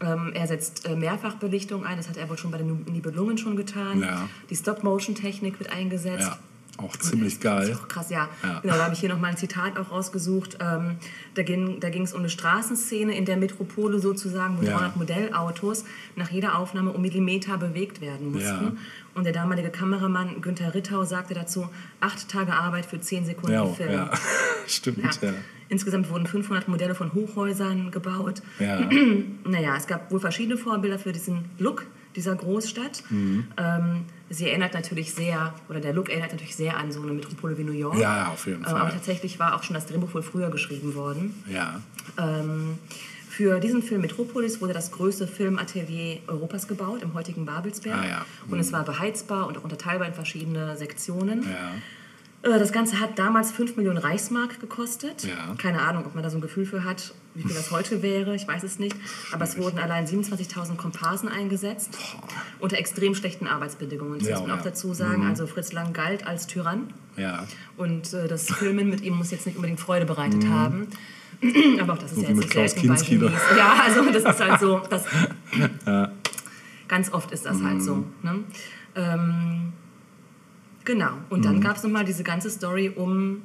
Ähm, er setzt äh, Mehrfachbelichtung ein, das hat er wohl schon bei den Nibelungen schon getan. Die Stop-Motion-Technik wird eingesetzt. Auch ziemlich geil. Auch krass, ja. Ja. Genau, da habe ich hier nochmal ein Zitat auch rausgesucht. Ähm, da ging da es um eine Straßenszene in der Metropole sozusagen, wo Ja. 300 Modellautos nach jeder Aufnahme um Millimeter bewegt werden mussten. Ja. Und der damalige Kameramann Günther Rittau sagte dazu, acht Tage Arbeit für zehn Sekunden Ja, Film. ja. stimmt. Ja. Ja. Insgesamt wurden 500 Modelle von Hochhäusern gebaut. Ja. Naja, es gab wohl verschiedene Vorbilder für diesen Look dieser Großstadt. Mhm. Ähm, sie erinnert natürlich sehr, oder der Look erinnert natürlich sehr an so eine Metropole wie New York. Ja, auf jeden Ähm, Fall. aber tatsächlich war auch schon das Drehbuch wohl früher geschrieben worden. ja. Ähm, für diesen Film Metropolis wurde das größte Filmatelier Europas gebaut, im heutigen Babelsberg. Ah, ja. Und es war beheizbar und auch unterteilbar in verschiedene Sektionen. Ja. Äh, Das Ganze hat damals 5 Millionen Reichsmark gekostet. Ja. Keine Ahnung, ob man da so ein Gefühl für hat, wie viel das heute wäre. Ich weiß es nicht. Aber es wurden allein 27.000 Komparsen eingesetzt. Unter extrem schlechten Arbeitsbedingungen. Das Ja, muss man auch ja. Mhm. dazu sagen. Also Fritz Lang galt als Tyrann. Ja. Und äh, das Filmen mit ihm muss jetzt nicht unbedingt Freude bereitet haben. Aber auch das ist Mhm. So ja jetzt nicht Klaus Kinski. Ja, also das ist halt so. Das, Ganz oft ist das halt so. Mhm. Ne? Ähm, genau. Und Mhm. dann gab es nochmal diese ganze Story um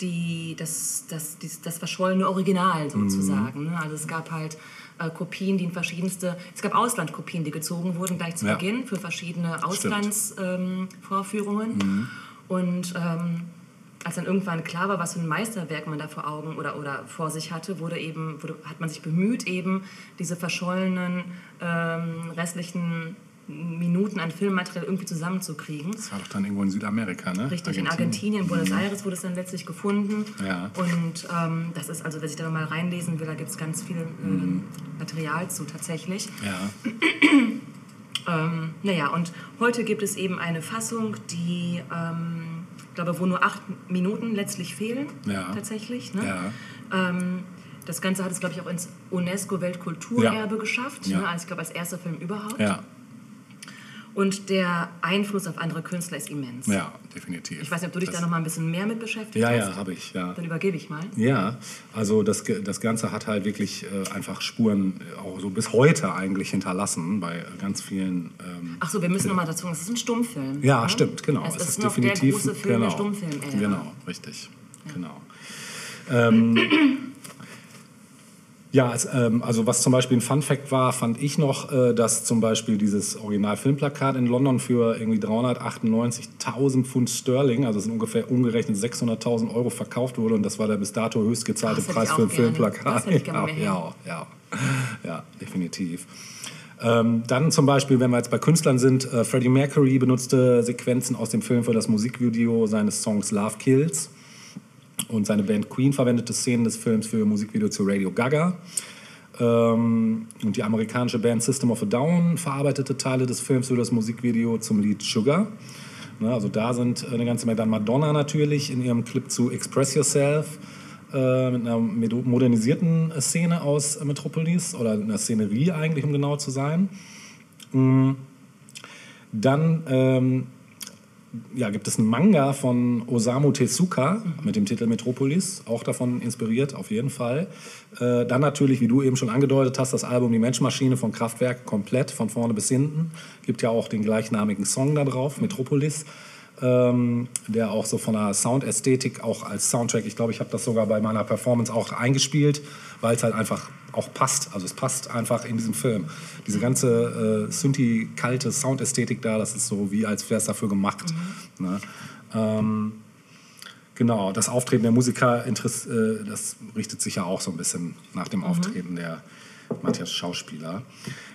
die, das, das, dies- das verschollene Original sozusagen. Mhm. Also es gab halt äh, Kopien, die in verschiedenste, es gab Auslandkopien, die gezogen wurden gleich zu Ja. Beginn für verschiedene. Mhm. Auslandsvorführungen. Ähm, Vorführungen. Und ähm, als dann irgendwann klar war, was für ein Meisterwerk man da vor Augen oder, oder vor sich hatte, wurde eben, wurde, hat man sich bemüht, eben diese verschollenen ähm, restlichen Minuten an Filmmaterial irgendwie zusammenzukriegen. Das war doch dann irgendwo in Südamerika, ne? Richtig, in Argentinien, Buenos Aires wurde es dann letztlich gefunden. Ja. Und ähm, das ist, also wer sich da mal reinlesen will, da gibt es ganz viel ähm, Material zu tatsächlich. Ja. Ähm, naja, und heute gibt es eben eine Fassung, die, ähm, ich glaube, wo nur acht Minuten letztlich fehlen, Ja. tatsächlich. Ne? Ja. Ähm, das Ganze hat es, glaube ich, auch ins UNESCO-Weltkulturerbe Ja. geschafft. Ja. Ne? Also ich glaube, als erster Film überhaupt. Ja. Und der Einfluss auf andere Künstler ist immens. Ja, definitiv. Ich weiß nicht, ob du dich das, da noch mal ein bisschen mehr mit beschäftigt Ja, hast. ja, habe ich, ja. Dann übergebe ich mal. Ja, also das, das Ganze hat halt wirklich äh, einfach Spuren äh, auch so bis heute eigentlich hinterlassen bei ganz vielen. Ähm, Ach so, wir müssen noch mal dazu sagen, es ist ein Stummfilm. ja, ne? stimmt, genau. Es, ist, ist noch definitiv der große Film genau, der Stummfilm-Ära. Genau, richtig, genau. Ähm, ja, es, ähm, also was zum Beispiel ein Fun Fact war, fand ich noch, äh, dass zum Beispiel dieses Original-Filmplakat in London für irgendwie 398.000 Pfund Sterling, also sind ungefähr umgerechnet 600.000 Euro verkauft wurde und das war der bis dato höchst gezahlte hätte Preis für ein gerne. Filmplakat. Ja, ja, ja, ja, definitiv. Ähm, dann zum Beispiel, wenn wir jetzt bei Künstlern sind, äh, Freddie Mercury benutzte Sequenzen aus dem Film für das Musikvideo seines Songs Love Kills. Und seine Band Queen verwendete Szenen des Films für Musikvideo zu Radio Gaga. Ähm, und die amerikanische Band System of a Down verarbeitete Teile des Films für das Musikvideo zum Lied Sugar. Ne, also da sind eine ganze Menge. Dann Madonna natürlich in ihrem Clip zu Express Yourself äh, mit einer modernisierten Szene aus Metropolis oder einer Szenerie eigentlich, um genau zu sein. Mm. Dann ähm, ja, gibt es einen Manga von Osamu Tezuka mit dem Titel Metropolis, auch davon inspiriert, auf jeden Fall. Äh, dann natürlich, wie du eben schon angedeutet hast, das Album Die Menschmaschine von Kraftwerk komplett, von vorne bis hinten. Gibt ja auch den gleichnamigen Song da drauf, Metropolis, ähm, der auch so von der Soundästhetik auch als Soundtrack, ich glaube, ich habe das sogar bei meiner Performance auch eingespielt, weil es halt einfach auch passt. Also es passt einfach in diesem Film. Diese ganze äh, Synthi-kalte Soundästhetik da, das ist so wie als wäre es dafür gemacht. Ne? Ähm, genau, das Auftreten der Musiker, interess- äh, das richtet sich ja auch so ein bisschen nach dem Auftreten der Matthias Schauspieler.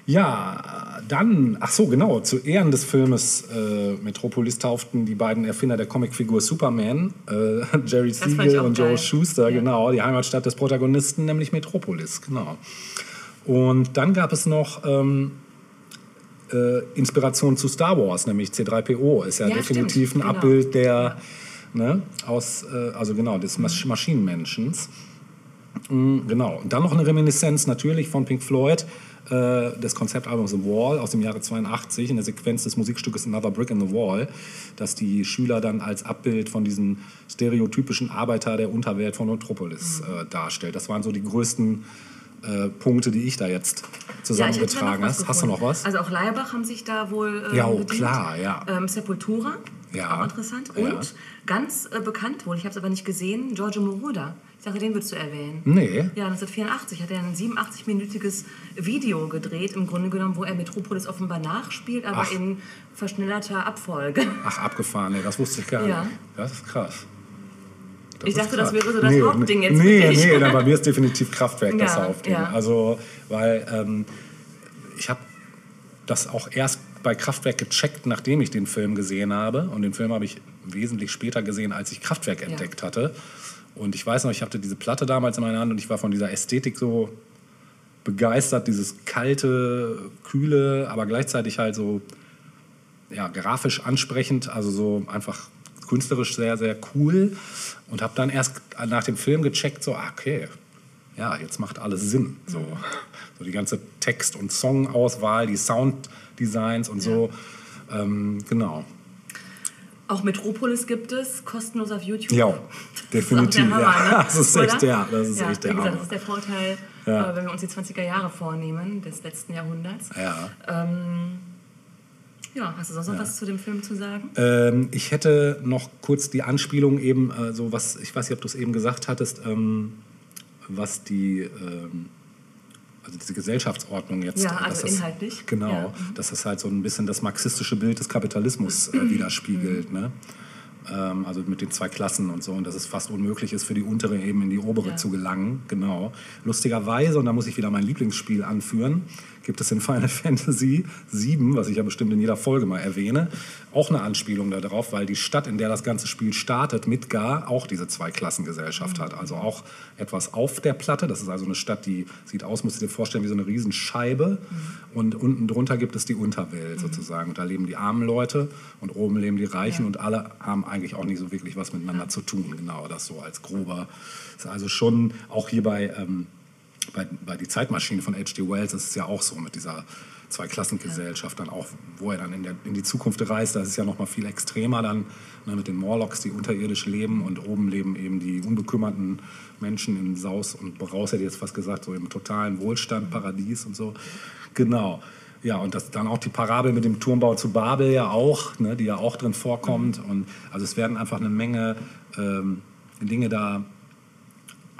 Ja, dann, ach so, genau, zu Ehren des Filmes äh, Metropolis tauften die beiden Erfinder der Comicfigur Superman, äh, Jerry Siegel und Joe geil. Schuster, Ja. genau, die Heimatstadt des Protagonisten, nämlich Metropolis, genau. Und dann gab es noch ähm, äh, Inspiration zu Star Wars, nämlich C3PO, ist ja, Ja, definitiv stimmt, ein genau. Abbild der, ne, aus, äh, also genau, des Mas Maschinenmenschens. Mm, Genau. Und dann noch eine Reminiszenz natürlich von Pink Floyd, äh, des Konzeptalbums The Wall aus dem Jahre 82, in der Sequenz des Musikstückes Another Brick in the Wall, dass die Schüler dann als Abbild von diesen stereotypischen Arbeiter der Unterwelt von Metropolis Mhm. äh, darstellt. Das waren so die größten äh, Punkte, die ich da jetzt Ja, zusammengetragen noch was hast. Du noch was? Also auch Leibach haben sich da wohl ähm, Ja, oh, klar, ja. Ähm, Sepultura, Ja. auch interessant. Ja. Und ganz äh, bekannt wohl, ich habe es aber nicht gesehen, Giorgio Moroder. Ich dachte, den würdest du erwähnen. Nee. Ja, 1984 hat er ein 87-minütiges Video gedreht, im Grunde genommen, wo er Metropolis offenbar nachspielt, aber Ach. in verschnellerter Abfolge. Ach, abgefahren, nee, das wusste ich gar Ja. nicht. Das ist krass. Das Ich dachte, das wäre so das Hauptding jetzt Nee, dich. nee, dann bei mir ist definitiv Kraftwerk das Ja, Hauptding. ja. Also, weil ähm, ich habe das auch erst bei Kraftwerk gecheckt, nachdem ich den Film gesehen habe. Und den Film habe ich wesentlich später gesehen, als ich Kraftwerk entdeckt hatte. Und ich weiß noch, ich hatte diese Platte damals in meiner Hand und ich war von dieser Ästhetik so begeistert, dieses kalte, kühle, aber gleichzeitig halt so ja, grafisch ansprechend, also so einfach künstlerisch sehr, sehr cool. Und habe dann erst nach dem Film gecheckt, so, ah, okay, ja, jetzt macht alles Sinn. So, so die ganze Text- und Songauswahl, die Sounddesigns und so. Ähm, genau. Auch Metropolis gibt es, kostenlos auf YouTube. Ja, definitiv. Das ist, Hammer, ja. ne? das ist echt der, das ist ja, echt der gesagt. Das ist der Vorteil, Ja. äh, wenn wir uns die 20er Jahre vornehmen, des letzten Jahrhunderts. Ja. Ja, hast du sonst noch was zu dem Film zu sagen? Ähm, ich hätte noch kurz die Anspielung eben, äh, so was, ich weiß nicht, ob du es eben gesagt hattest, ähm, was die, ähm, also diese Gesellschaftsordnung jetzt. Ja, äh, also das, inhaltlich. Genau, Ja. Mhm. dass das halt so ein bisschen das marxistische Bild des Kapitalismus äh, widerspiegelt. Mhm. Ne? Ähm, also mit den zwei Klassen und so und dass es fast unmöglich ist für die untere eben in die obere Ja. zu gelangen. Genau. Lustigerweise, und da muss ich wieder mein Lieblingsspiel anführen, gibt es in Final Fantasy VII, was ich ja bestimmt in jeder Folge mal erwähne, auch eine Anspielung darauf, weil die Stadt, in der das ganze Spiel startet, Midgar, auch diese Zweiklassengesellschaft hat. Also auch etwas auf der Platte. Das ist also eine Stadt, die sieht aus, musst du dir vorstellen, wie so eine Riesenscheibe. Und unten drunter gibt es die Unterwelt sozusagen. Und da leben die armen Leute und oben leben die Reichen und alle haben eigentlich auch nicht so wirklich was miteinander zu tun. Genau, das so als grober. Ist also schon auch hier bei, ähm, bei, bei die Zeitmaschine von H.G. Wells ist es ja auch so mit dieser Zweiklassengesellschaft dann auch, wo er dann in, der, in die Zukunft reist, da ist es ja noch mal viel extremer dann ne, mit den Morlocks, die unterirdisch leben und oben leben eben die unbekümmerten Menschen in Saus und Braus, hätte ich jetzt fast gesagt, so im totalen Wohlstand, Paradies und so. Genau. Ja, und das dann auch die Parabel mit dem Turmbau zu Babel ja auch, ne, die ja auch drin vorkommt. Und also es werden einfach eine Menge ähm, Dinge da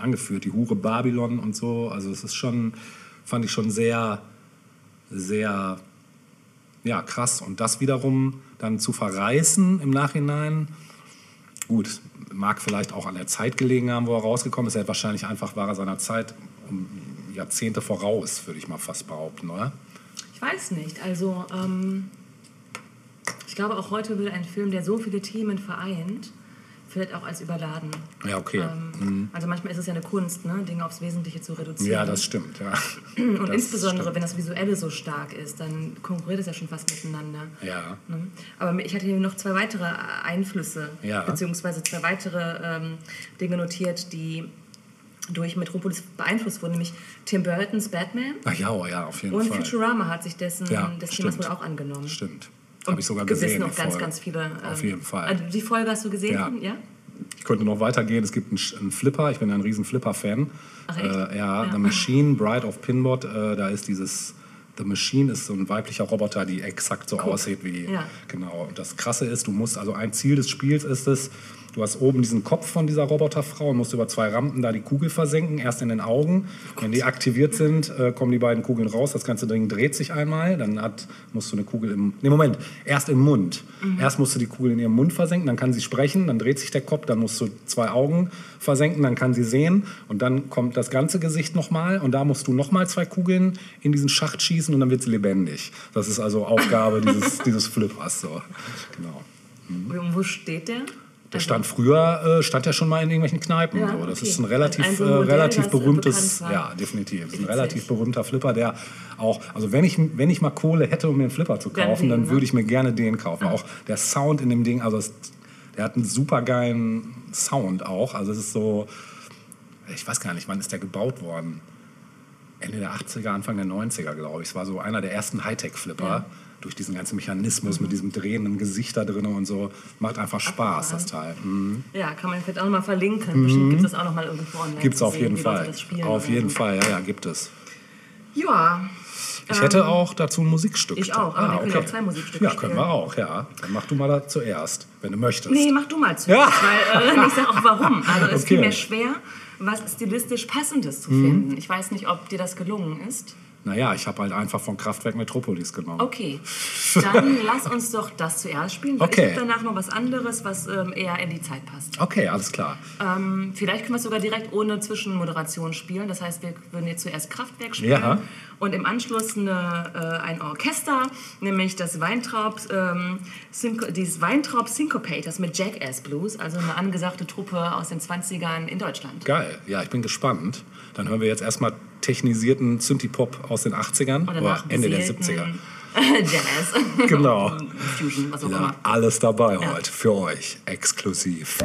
angeführt, die Hure Babylon und so. Also es ist schon, fand ich schon sehr, sehr ja, krass. Und das wiederum dann zu verreißen im Nachhinein, gut, mag vielleicht auch an der Zeit gelegen haben, wo er rausgekommen ist. Er hat wahrscheinlich einfach war er seiner Zeit um Jahrzehnte voraus, würde ich mal fast behaupten, oder? Ich weiß nicht. Also, ähm, ich glaube, auch heute würde ein Film, der so viele Themen vereint, vielleicht auch als überladen. Ja, okay. Ähm, Also manchmal ist es ja eine Kunst, ne, Dinge aufs Wesentliche zu reduzieren. Ja, das stimmt. Ja. Und das insbesondere, stimmt. wenn das Visuelle so stark ist, dann konkurriert es ja schon fast miteinander. Ja. Ne? Aber ich hatte hier noch zwei weitere Einflüsse, Ja. beziehungsweise zwei weitere ähm, Dinge notiert, die durch Metropolis beeinflusst wurden, nämlich Tim Burtons Batman Ach ja, oh ja, auf jeden und Fall. Futurama hat sich dessen Ja, des Themas wohl auch angenommen. Stimmt. Habe ich sogar gesehen. noch die ganz, Folge. ganz viele. ähm, Auf jeden Fall. Also die Folge hast du gesehen? Ja. ja? Ich könnte noch weitergehen. Es gibt einen, einen Flipper. Ich bin ein riesen Flipper-Fan. Äh, ja, Ja. The Machine, Bride of Pinbot. Äh, da ist dieses... The Machine ist so ein weiblicher Roboter, die exakt so aussieht wie... Ja. Genau. Und das Krasse ist, du musst... Also ein Ziel des Spiels ist es, du hast oben diesen Kopf von dieser Roboterfrau und musst über zwei Rampen da die Kugel versenken. Erst in den Augen. Wenn die aktiviert sind, äh, kommen die beiden Kugeln raus. Das ganze Ding dreht sich einmal. Dann hat, musst du eine Kugel im... Nee, Moment. Erst im Mund. Erst musst du die Kugel in ihrem Mund versenken, dann kann sie sprechen, dann dreht sich der Kopf, dann musst du zwei Augen versenken, dann kann sie sehen und dann kommt das ganze Gesicht nochmal und da musst du nochmal zwei Kugeln in diesen Schacht schießen und dann wird sie lebendig. Das ist also Aufgabe dieses, dieses Flippers. So. Genau. Und wo steht der? Der stand früher, äh, stand ja schon mal in irgendwelchen Kneipen. Ja, so. Das okay. ist ein relativ, so äh, ein Modell, relativ das, äh, berühmtes, bekannt war. ja, definitiv. Das ist ein relativ berühmter Flipper, der auch, also wenn ich, wenn ich mal Kohle hätte, um mir einen Flipper zu Dann kaufen, den, dann ne? würde ich mir gerne den kaufen. Auch der Sound in dem Ding, also es, der hat einen super geilen Sound auch. Also es ist so, ich weiß gar nicht, wann ist der gebaut worden? Ende der 80er, Anfang der 90er, glaube ich. Es war so einer der ersten Hightech-Flipper. Ja. Durch diesen ganzen Mechanismus mit diesem drehenden Gesicht da drin und so. Macht einfach Spaß, das Teil. Mhm. Ja, kann man vielleicht auch nochmal verlinken. Bestimmt gibt es auch nochmal irgendwo online. Gibt es auf jeden Fall. Auf jeden. Fall, ja, ja, gibt es. Ja. Ich Ähm, hätte auch dazu ein Musikstück. ich auch, aber wir können auch zwei Musikstücke Ja, können wir auch, ja. Dann mach du mal da zuerst, wenn du möchtest. Nee, mach du mal zuerst, weil äh, ich sag auch warum. Also es Okay. fiel mir schwer, was stilistisch Passendes zu Mhm. finden. Ich weiß nicht, ob dir das gelungen ist. Naja, ich habe halt einfach von Kraftwerk Metropolis genommen. Okay, dann lass uns doch das zuerst spielen. Weil Okay. Ich habe danach noch was anderes, was ähm, eher in die Zeit passt. Okay, alles klar. Ähm, vielleicht können wir es sogar direkt ohne Zwischenmoderation spielen. Das heißt, wir würden jetzt zuerst Kraftwerk spielen Ja. und im Anschluss eine, äh, ein Orchester, nämlich das Weintraub, ähm, Synco dieses Weintraub Syncopators mit Jackass Blues, also eine angesagte Truppe aus den 20ern in Deutschland. Geil. Ja, ich bin gespannt. Dann hören wir jetzt erstmal technisierten Synthie-Pop aus den 80ern Und oder danach Ende der beseelten 70er. Jazz. Genau. Fusion, was auch Ja, immer. alles dabei heute für euch, exklusiv.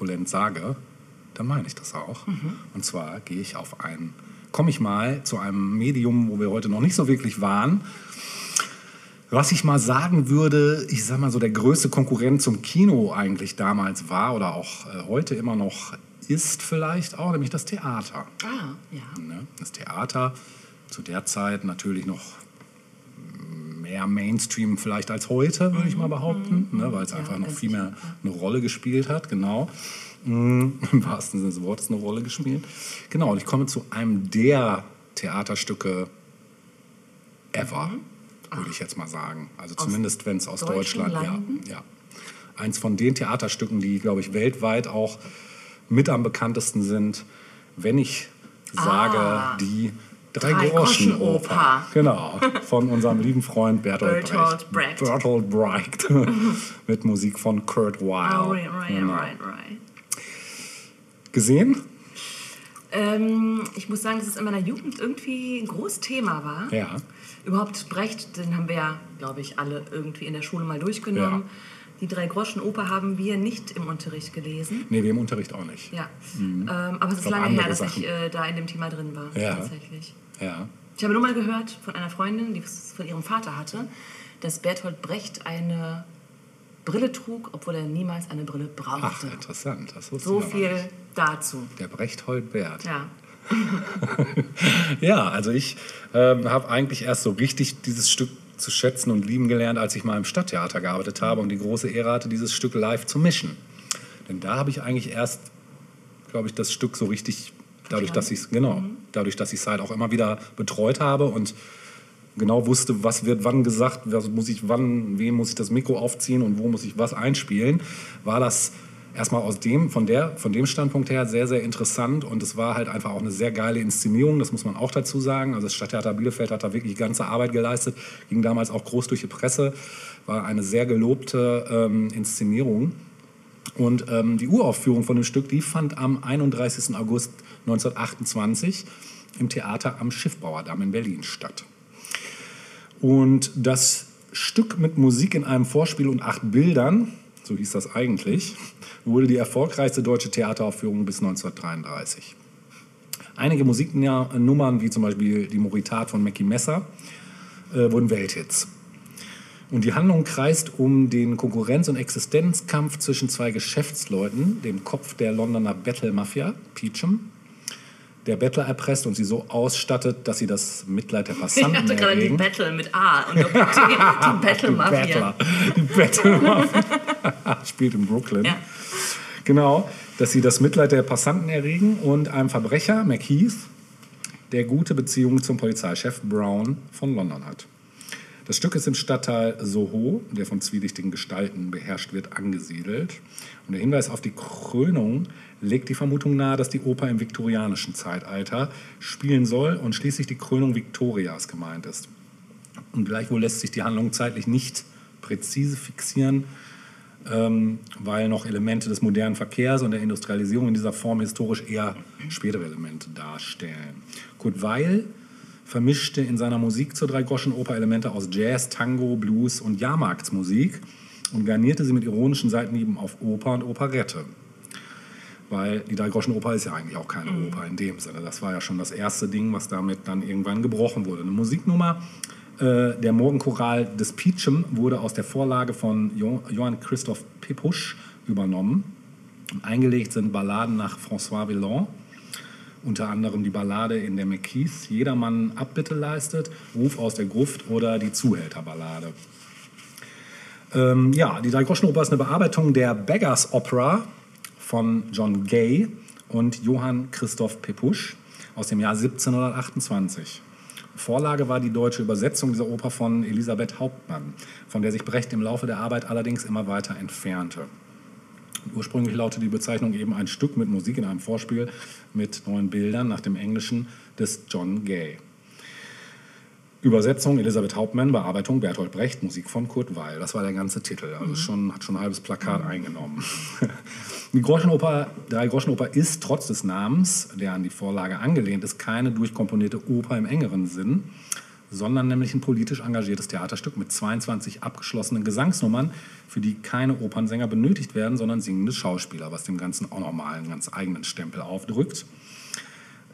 Opulent sage, dann meine ich das auch. Mhm. Und zwar gehe ich auf ein, komme ich mal zu einem Medium, wo wir heute noch nicht so wirklich waren. Was ich mal sagen würde, ich sag mal so, der größte Konkurrent zum Kino eigentlich damals war oder auch äh, heute immer noch ist vielleicht auch, nämlich das Theater. Ah, ja. Ne? Das Theater zu der Zeit natürlich noch mehr Mainstream vielleicht als heute, würde ich mal behaupten, ne? weil es einfach noch viel mehr eine Rolle gespielt hat, genau. Mm, Im wahrsten Sinne des Wortes eine Rolle gespielt. Genau, und ich komme zu einem der Theaterstücke ever, würde ich jetzt mal sagen. Also zumindest, wenn es aus Deutschland, ja, Landen? ja. Eins von den Theaterstücken, die, glaube ich, weltweit auch mit am bekanntesten sind, wenn ich sage, Ah. die Drei-Groschen-Oper. Drei-Groschen-Oper. Genau, von unserem lieben Freund Bertolt, Bertolt Brecht. Brecht. Bertolt Brecht. mit Musik von Kurt Weill. Oh, right, right, Genau. right, right. Gesehen? Ähm, ich muss sagen, dass es in meiner Jugend irgendwie ein großes Thema war. Ja. Überhaupt Brecht, den haben wir ja, glaube ich, alle irgendwie in der Schule mal durchgenommen. Ja. Die Drei-Groschen-Oper haben wir nicht im Unterricht gelesen. Nee, wir im Unterricht auch nicht. Ja. Ähm, aber es ist lange her, dass Sachen. ich äh, da in dem Thema drin war. Ja. Tatsächlich. Ja. Ich habe nur mal gehört von einer Freundin, die es von ihrem Vater hatte, dass Bertolt Brecht eine Brille trug, obwohl er niemals eine Brille Ach, brauchte. interessant. Das wusste so viel nicht. dazu. Der Brechthold Bert. Ja. Ja, also ich ähm, habe eigentlich erst so richtig dieses Stück zu schätzen und lieben gelernt, als ich mal im Stadttheater gearbeitet habe und die große Ehre hatte, dieses Stück live zu mischen. Denn da habe ich eigentlich erst, glaube ich, das Stück so richtig, dadurch, dass ich es genau, dadurch, dass ich es halt auch immer wieder betreut habe und genau wusste, was wird wann gesagt, was muss ich wann, wem muss ich das Mikro aufziehen und wo muss ich was einspielen, war das erstmal aus dem, von, der, von dem Standpunkt her sehr, sehr interessant und es war halt einfach auch eine sehr geile Inszenierung, das muss man auch dazu sagen. Also das Stadttheater Bielefeld hat da wirklich ganze Arbeit geleistet, ging damals auch groß durch die Presse, war eine sehr gelobte ähm, Inszenierung. Und ähm, die Uraufführung von dem Stück, die fand am 31. August 1928 im Theater am Schiffbauerdamm in Berlin statt. Und das Stück mit Musik in einem Vorspiel und acht Bildern, so hieß das eigentlich, wurde die erfolgreichste deutsche Theateraufführung bis 1933. Einige Musiknummern, wie zum Beispiel die Moritat von Mackie Messer, äh, wurden Welthits. Und die Handlung kreist um den Konkurrenz- und Existenzkampf zwischen zwei Geschäftsleuten, dem Kopf der Londoner Battle-Mafia, Peachum, der Bettler erpresst und sie so ausstattet, dass sie das Mitleid der Ich Passanten hatte gerade die erregen. Battle mit A und die Battle Mafia. Battler. Die Battle-Mafia. Spielt in Brooklyn. Ja. Genau, dass sie das Mitleid der Passanten erregen und einem Verbrecher, McKeith, der gute Beziehungen zum Polizeichef Brown von London hat. Das Stück ist im Stadtteil Soho, der von zwielichtigen Gestalten beherrscht wird, angesiedelt. Und der Hinweis auf die Krönung legt die Vermutung nahe, dass die Oper im viktorianischen Zeitalter spielen soll und schließlich die Krönung Viktorias gemeint ist. Und gleichwohl lässt sich die Handlung zeitlich nicht präzise fixieren, ähm, weil noch Elemente des modernen Verkehrs und der Industrialisierung in dieser Form historisch eher spätere Elemente darstellen. Kurt Weil vermischte in seiner Musik zur Dreigroschenoper Elemente aus Jazz, Tango, Blues und Jahrmarktsmusik und garnierte sie mit ironischen Seitenhieben auf Oper und Operette. Weil die Dreigroschenoper ist ja eigentlich auch keine Oper in dem Sinne. Das war ja schon das erste Ding, was damit dann irgendwann gebrochen wurde. Eine Musiknummer, äh, der Morgenchoral des Peachum, wurde aus der Vorlage von jo Johann Christoph Pepusch übernommen. Eingelegt sind Balladen nach François Villon, unter anderem die Ballade, in der McKeith jedermann Abbitte leistet, Ruf aus der Gruft oder die Zuhälterballade. Ähm, ja, die Dreigroschenoper ist eine Bearbeitung der Beggars Opera von John Gay und Johann Christoph Pepusch aus dem Jahr 1728. Vorlage war die deutsche Übersetzung dieser Oper von Elisabeth Hauptmann, von der sich Brecht im Laufe der Arbeit allerdings immer weiter entfernte. Ursprünglich lautete die Bezeichnung eben ein Stück mit Musik in einem Vorspiel mit neuen Bildern nach dem Englischen des John Gay. Übersetzung Elisabeth Hauptmann, Bearbeitung Bertolt Brecht, Musik von Kurt Weil. Das war der ganze Titel. Also schon, hat schon ein halbes Plakat eingenommen. Die Groschenoper, Drei Groschenoper ist trotz des Namens, der an die Vorlage angelehnt ist, keine durchkomponierte Oper im engeren Sinn, sondern nämlich ein politisch engagiertes Theaterstück mit 22 abgeschlossenen Gesangsnummern, für die keine Opernsänger benötigt werden, sondern singende Schauspieler, was dem Ganzen auch nochmal einen ganz eigenen Stempel aufdrückt,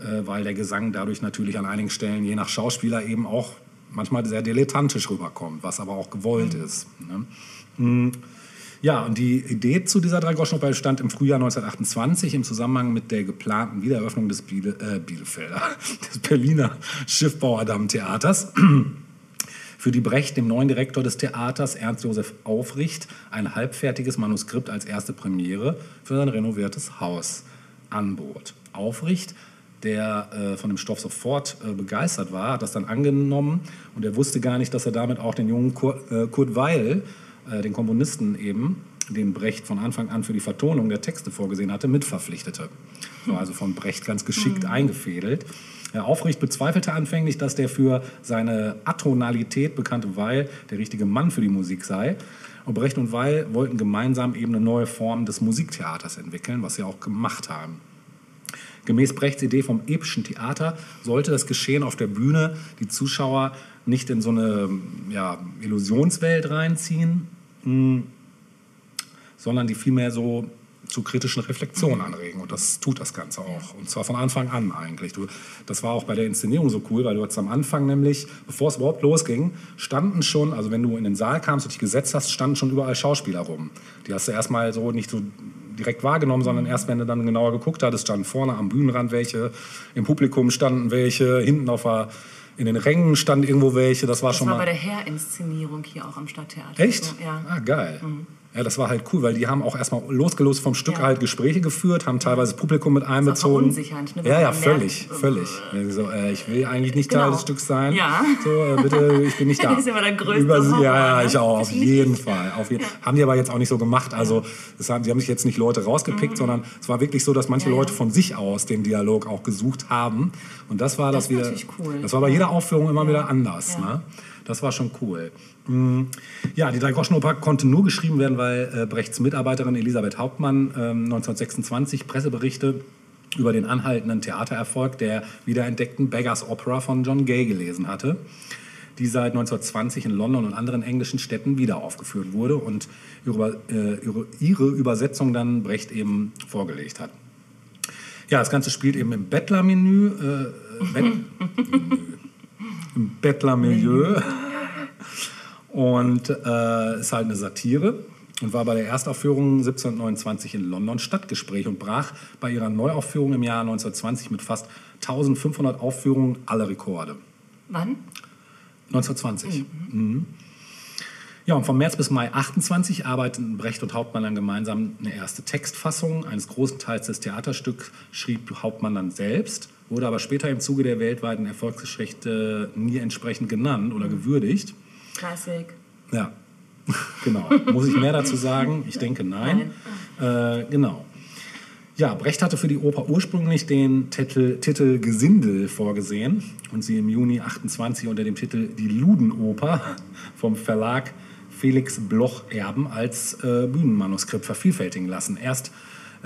äh, weil der Gesang dadurch natürlich an einigen Stellen je nach Schauspieler eben auch manchmal sehr dilettantisch rüberkommt, was aber auch gewollt ist. Ne? Mm. Ja, und die Idee zu dieser Dreigroschenoper stand im Frühjahr 1928 im Zusammenhang mit der geplanten Wiedereröffnung des Biele, äh, Bielefelder, des Berliner Schiffbauerdamm-Theaters. Für die Brecht, dem neuen Direktor des Theaters, Ernst Josef Aufricht, ein halbfertiges Manuskript als erste Premiere für sein renoviertes Haus anbot. Aufricht der äh, von dem Stoff sofort äh, begeistert war, hat das dann angenommen und er wusste gar nicht, dass er damit auch den jungen Kurt, äh, Kurt Weil äh, den Komponisten eben, den Brecht von Anfang an für die Vertonung der Texte vorgesehen hatte, mitverpflichtete. War also von Brecht ganz geschickt mhm. eingefädelt. Herr Aufricht bezweifelte anfänglich, dass der für seine Atonalität bekannte Weil der richtige Mann für die Musik sei. Und Brecht und Weil wollten gemeinsam eben eine neue Form des Musiktheaters entwickeln, was sie auch gemacht haben. Gemäß Brechts Idee vom epischen Theater sollte das Geschehen auf der Bühne die Zuschauer nicht in so eine ja, Illusionswelt reinziehen, sondern die vielmehr so zu kritischen Reflexionen anregen. Und das tut das Ganze auch. Und zwar von Anfang an eigentlich. Du, das war auch bei der Inszenierung so cool, weil du jetzt am Anfang nämlich, bevor es überhaupt losging, standen schon, also wenn du in den Saal kamst und dich gesetzt hast, standen schon überall Schauspieler rum. Die hast du erstmal so nicht so direkt wahrgenommen, sondern erst, wenn du dann genauer geguckt hattest, standen vorne am Bühnenrand welche, im Publikum standen welche, hinten auf der in den Rängen stand irgendwo welche. Das war das schon war mal. bei der Herrinszenierung hier auch am Stadttheater. Echt? So, ja. Ah, geil. Mhm. Ja, das war halt cool, weil die haben auch erstmal losgelöst vom Stück ja. halt Gespräche geführt, haben teilweise Publikum mit einbezogen. Ne? Ja, ja, völlig, merkt, völlig. So, äh, ich will eigentlich nicht genau. Teil des Stücks sein. Ja. So, äh, bitte, ich bin nicht da. das ist immer der größte Über, Horror, Ja, ja, ne? ich auch, auf jeden Fall. Auf jeden. Ja. Haben die aber jetzt auch nicht so gemacht. Also, das haben, die haben sich jetzt nicht Leute rausgepickt, mhm. sondern es war wirklich so, dass manche Leute von sich aus den Dialog auch gesucht haben. Und das war das, das wieder. Cool. Das war bei jeder Aufführung immer wieder anders. Ne? Das war schon cool. Mm, ja, die Dreigroschenoper konnte nur geschrieben werden, weil äh, Brechts Mitarbeiterin Elisabeth Hauptmann 1926 ähm, Presseberichte über den anhaltenden Theatererfolg der wiederentdeckten Beggars Opera von John Gay gelesen hatte, die seit 1920 in London und anderen englischen Städten wieder aufgeführt wurde und ihre, äh, ihre, ihre Übersetzung dann Brecht eben vorgelegt hat. Ja, das Ganze spielt eben im Bettlermenü, äh, Bet im Bettlermilieu und äh, ist halt eine Satire und war bei der Erstaufführung 1729 in London Stadtgespräch und brach bei ihrer Neuaufführung im Jahr 1920 mit fast 1500 Aufführungen alle Rekorde. Wann? 1920. Mhm. Mhm. Ja, und vom März bis Mai 28 arbeiteten Brecht und Hauptmann dann gemeinsam eine erste Textfassung eines großen Teils des Theaterstücks, schrieb Hauptmann dann selbst, wurde aber später im Zuge der weltweiten Erfolgsgeschichte nie entsprechend genannt oder gewürdigt. Klassik. Ja, genau. Muss ich mehr dazu sagen? Ich denke nein. nein. Äh, genau. Ja, Brecht hatte für die Oper ursprünglich den Titel, Titel Gesindel vorgesehen und sie im Juni 28 unter dem Titel Die Ludenoper vom Verlag Felix Bloch-Erben als äh, Bühnenmanuskript vervielfältigen lassen. Erst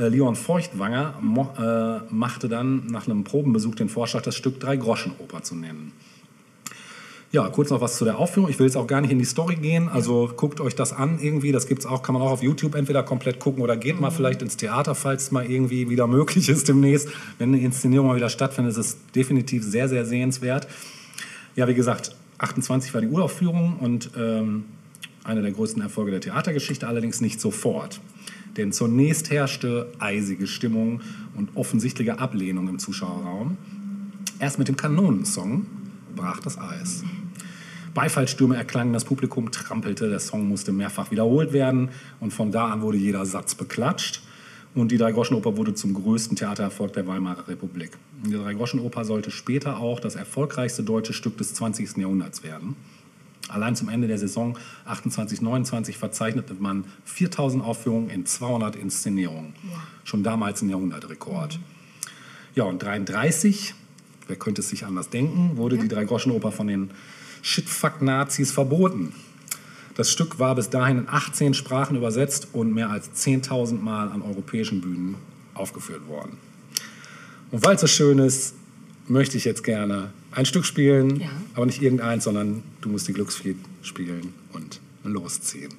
Leon Feuchtwanger mo, äh, machte dann nach einem Probenbesuch den Vorschlag, das Stück Drei-Groschen-Oper zu nennen. Ja, kurz noch was zu der Aufführung. Ich will jetzt auch gar nicht in die Story gehen. Also guckt euch das an irgendwie. Das gibt's auch, kann man auch auf YouTube entweder komplett gucken oder geht mhm. mal vielleicht ins Theater, falls es mal irgendwie wieder möglich ist demnächst. Wenn eine Inszenierung mal wieder stattfindet, ist es definitiv sehr, sehr sehenswert. Ja, wie gesagt, 28 war die Uraufführung und ähm, einer der größten Erfolge der Theatergeschichte, allerdings nicht sofort. Denn zunächst herrschte eisige Stimmung und offensichtliche Ablehnung im Zuschauerraum. Erst mit dem Kanonensong brach das Eis. Beifallstürme erklangen, das Publikum trampelte, der Song musste mehrfach wiederholt werden und von da an wurde jeder Satz beklatscht. Und die Dreigroschenoper wurde zum größten Theatererfolg der Weimarer Republik. Die Dreigroschenoper sollte später auch das erfolgreichste deutsche Stück des 20. Jahrhunderts werden. Allein zum Ende der Saison 28-29 verzeichnete man 4000 Aufführungen in 200 Inszenierungen. Ja. Schon damals ein Jahrhundertrekord. Mhm. Ja, und 33, wer könnte es sich anders denken, wurde ja. die Dreigroschenoper von den Shitfuck-Nazis verboten. Das Stück war bis dahin in 18 Sprachen übersetzt und mehr als 10.000 Mal an europäischen Bühnen aufgeführt worden. Und weil es so schön ist, möchte ich jetzt gerne ein Stück spielen, Ja. aber nicht irgendeins, sondern du musst die Glücksflied spielen und losziehen.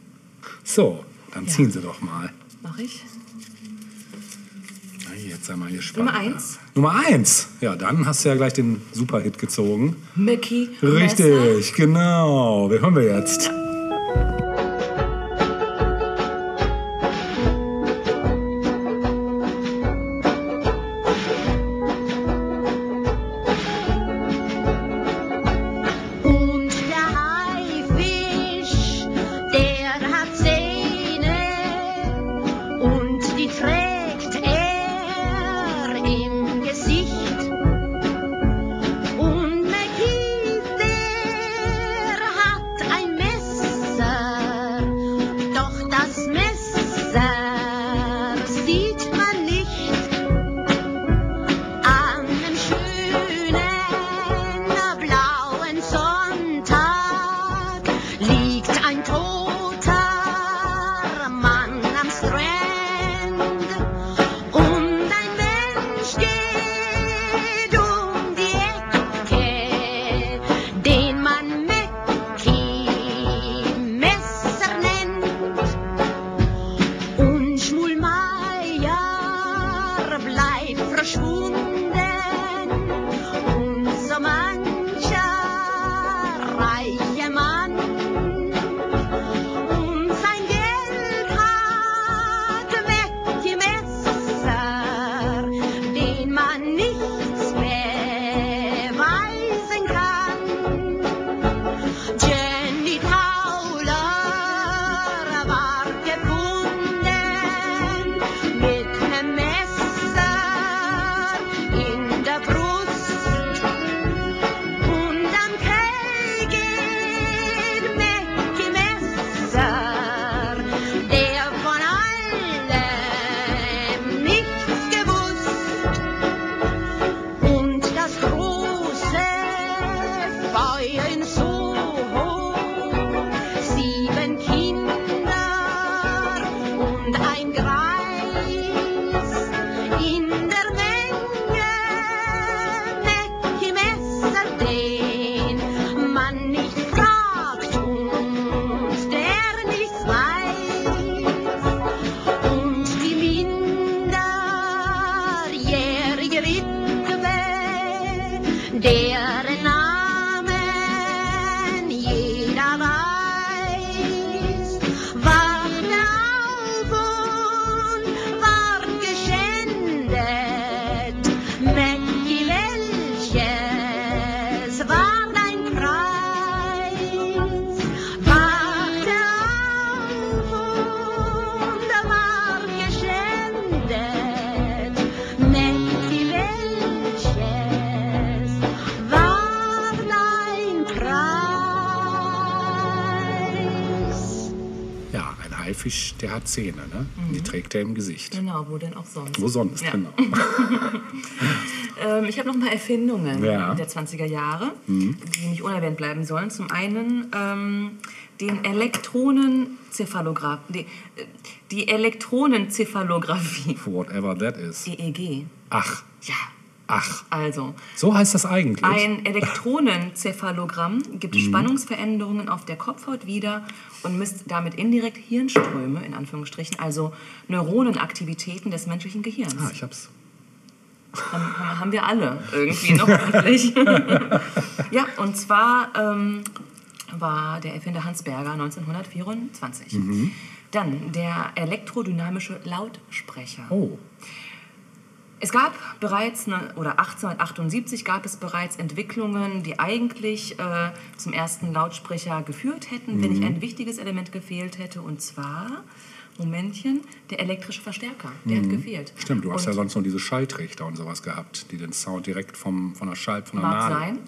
So, dann Ja. ziehen Sie doch mal. Mach ich. Na, Jetzt sei mal gespannt. Nummer eins. Nummer eins. Ja, dann hast du ja gleich den Superhit gezogen. Mickey. Messer. Richtig, genau. Wer hören wir jetzt? Und Ai, Zähne, ne? Und Die trägt er im Gesicht. Genau, wo denn auch sonst? Wo sonst, Ja. genau. Ähm, ich habe noch ein paar Erfindungen Ja. der 20er Jahre, die nicht unerwähnt bleiben sollen. Zum einen ähm, den Elektronencephalograph, die, die Elektronenzephalographie, Whatever that is. EEG. Ach, Ja, ach. also So heißt das eigentlich. ein Elektronenzephalogramm gibt Mhm. Spannungsveränderungen auf der Kopfhaut wieder und misst damit indirekt Hirnströme, in Anführungsstrichen, also Neuronenaktivitäten des menschlichen Gehirns. Ah, ich hab's. Haben, haben- wir alle irgendwie noch hoffentlich. ja, und zwar ähm, war der Erfinder Hans Berger 1924. Mhm. Dann der elektrodynamische Lautsprecher. Oh, Es gab bereits, oder 1878 gab es bereits Entwicklungen, die eigentlich äh, zum ersten Lautsprecher geführt hätten, wenn nicht ein wichtiges Element gefehlt hätte. Und zwar, Momentchen, der elektrische Verstärker. Der hat gefehlt. stimmt. Du hast und ja sonst noch diese Schalltrichter und sowas gehabt, die den Sound direkt vom, von der Schall, von der Mag Nadel.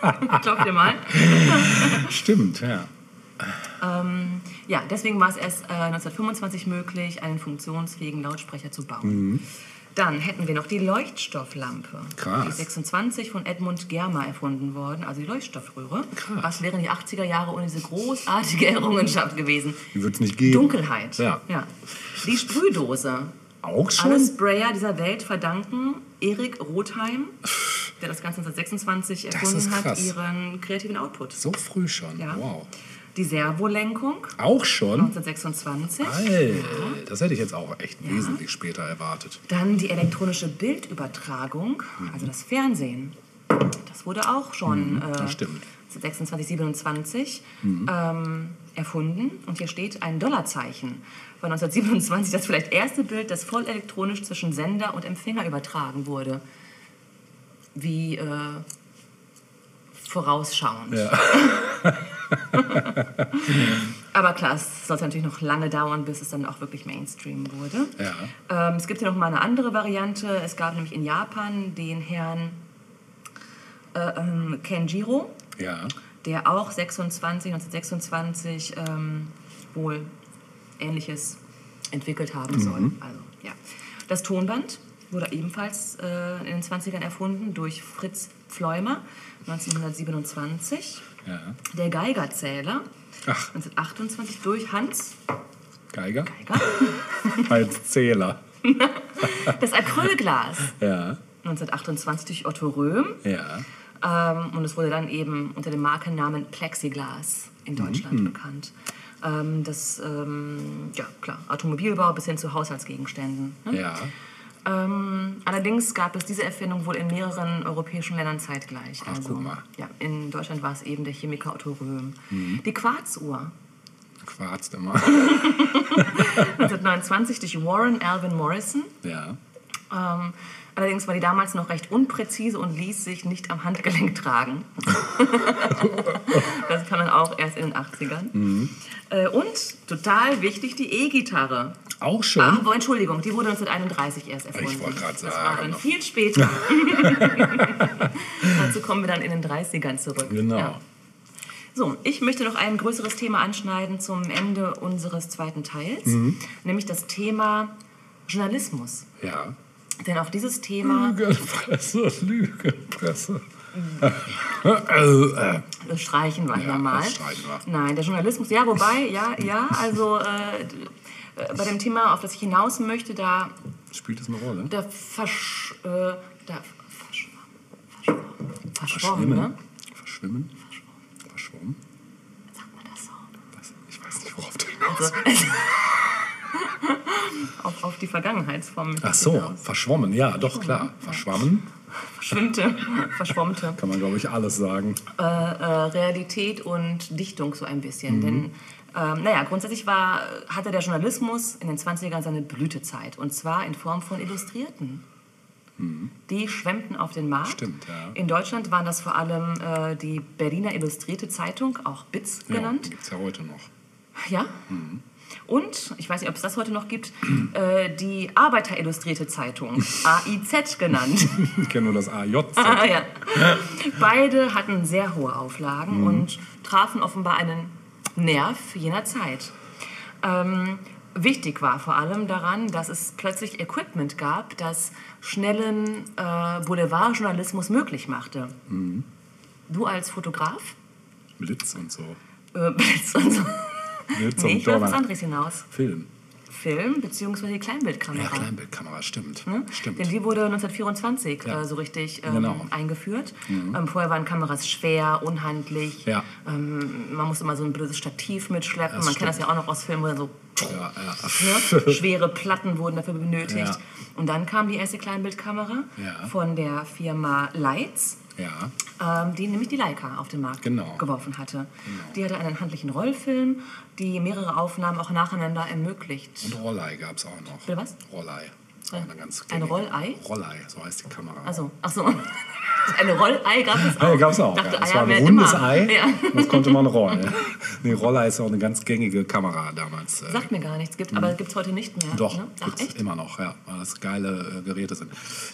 sein. Klopft ihr mal. Stimmt, ja. Ja, deswegen war es erst äh, 1925 möglich, einen funktionsfähigen Lautsprecher zu bauen. Dann hätten wir noch die Leuchtstofflampe. Krass. Die ist 26 von Edmund Germer erfunden worden, also die Leuchtstoffröhre. Krass. Was wären die 80er Jahre ohne diese großartige Errungenschaft gewesen? Die wird's nicht geben. Dunkelheit. Ja. Die Sprühdose. Auch schon? Alle Sprayer dieser Welt verdanken Erik Rotheim. der das Ganze 1926 Das erfunden hat, ihren kreativen Output. So früh schon. Ja. Wow. Die Servolenkung Auch schon? 1926. Alter, das hätte ich jetzt auch echt wesentlich später erwartet. Dann die elektronische Bildübertragung, also das Fernsehen. Das wurde auch schon Mhm, äh, stimmt. 26, 27 Mhm. ähm, erfunden. Und hier steht ein Dollarzeichen. Von 1927 das vielleicht erste Bild, das voll elektronisch zwischen Sender und Empfänger übertragen wurde. Wie äh, vorausschauend. Ja. Aber klar, es sollte natürlich noch lange dauern, bis es dann auch wirklich Mainstream wurde. Ja. Ähm, es gibt hier noch mal eine andere Variante. Es gab nämlich in Japan den Herrn äh, ähm, Kenjiro, Ja. der auch 26, 1926 ähm, wohl Ähnliches entwickelt haben soll. Also, ja. Das Tonband wurde ebenfalls äh, in den 20ern erfunden durch Fritz Pfleumer 1927. Ja. Der Geigerzähler Ach, 1928 durch Hans Geiger? Geiger. Als Zähler. Das Acrylglas Ja. 1928 durch Otto Röhm. Ja. Ähm, und es wurde dann eben unter dem Markennamen Plexiglas in Deutschland bekannt. Ähm, das, ähm, ja klar, Automobilbau bis hin zu Haushaltsgegenständen. Ne? Ja. Ähm, allerdings gab es diese Erfindung wohl in mehreren europäischen Ländern zeitgleich. Ach, guck mal. Ja, in Deutschland war es eben der Chemiker Otto Röhm. Mhm. Die Quarzuhr Quarzt immer. 1929 durch Warren Alvin Morrison. Ja. Ähm, allerdings war die damals noch recht unpräzise und ließ sich nicht am Handgelenk tragen. das kam dann auch erst in den 80ern. Äh, und total wichtig, die E-Gitarre. Auch schon? Ah, aber Entschuldigung, die wurde 1931 erst erfunden. wollte gerade Das war sagen. dann viel später. Dazu kommen wir dann in den 30ern zurück. Genau. Ja. So, ich möchte noch ein größeres Thema anschneiden zum Ende unseres zweiten Teils, Mhm. nämlich das Thema Journalismus. Ja. Denn auf dieses Thema Lügenpresse, Lügenpresse. Das streichen wir Ja, mal. Nein, der Journalismus, ja, wobei, ja, ja, also äh, äh, bei dem Thema, auf das ich hinaus möchte, da, spielt das eine Rolle? da versch, äh, da verschwommen, verschwommen, verschwommen, Verschwimmen? ne? Verschwimmen? Verschwommen? Sagt man das so? Ich weiß nicht, worauf du hinaus Also, auf, auf die Vergangenheitsform. Ach so, verschwommen, ja, doch klar. Verschwammen Verschwimmte, verschwommte. kann man, glaube ich, alles sagen. äh, äh, Realität und Dichtung so ein bisschen. Mhm. Denn, ähm, naja, grundsätzlich war, hatte der Journalismus in den 20ern seine Blütezeit. Und zwar in Form von Illustrierten. Die schwemmten auf den Markt. Mhm. Stimmt, ja. In Deutschland waren das vor allem äh, die Berliner Illustrierte Zeitung, auch BITZ Ja, genannt. gibt es ja heute noch. Ja. Und, ich weiß nicht, ob es das heute noch gibt, äh, die Arbeiterillustrierte Zeitung, AIZ genannt. Ich kenne nur das AJ. Ah, ja. Beide hatten sehr hohe Auflagen und trafen offenbar einen Nerv jener Zeit. Ähm, wichtig war vor allem daran, dass es plötzlich Equipment gab, das schnellen äh, Boulevardjournalismus möglich machte. Du als Fotograf? Blitz und so. Äh, willst du so? Nee, und ich will auf was anderes hinaus. Film. Film bzw. Kleinbildkamera. Ja, Kleinbildkamera, stimmt. Ne? Stimmt. Denn die wurde 1924 Ja. äh, so richtig ähm, Genau. eingeführt. Ähm, vorher waren Kameras schwer, unhandlich. Ja. Ähm, man musste immer so ein blödes Stativ mitschleppen. Das man kennt das stimmt. ja auch noch aus Filmen, wo dann so Ja, ne? schwere Platten wurden dafür benötigt. Und dann kam die erste Kleinbildkamera von der Firma Leitz. Ja. Ähm, die nämlich die Leica auf den Markt Genau. geworfen hatte. Die hatte einen handlichen Rollfilm, die mehrere Aufnahmen auch nacheinander ermöglicht. Und Rollei gab es auch noch. Bitte was? Rollei. Das eine ganz Ein Rollei? Rollei, so heißt die Kamera. Also, ach so. Eine Rollei gab es auch. Ah, ja, gab es auch. Dachte, ja. Eier war ein rundes immer. Ei, Ja. das konnte man rollen. Nee, Rollei ist auch eine ganz gängige Kamera damals. äh, Sagt mir gar nichts, gibt, aber gibt es heute nicht mehr. Mhm. Doch, Ne? Ach, echt? immer noch, ja, weil das geile äh, Geräte sind.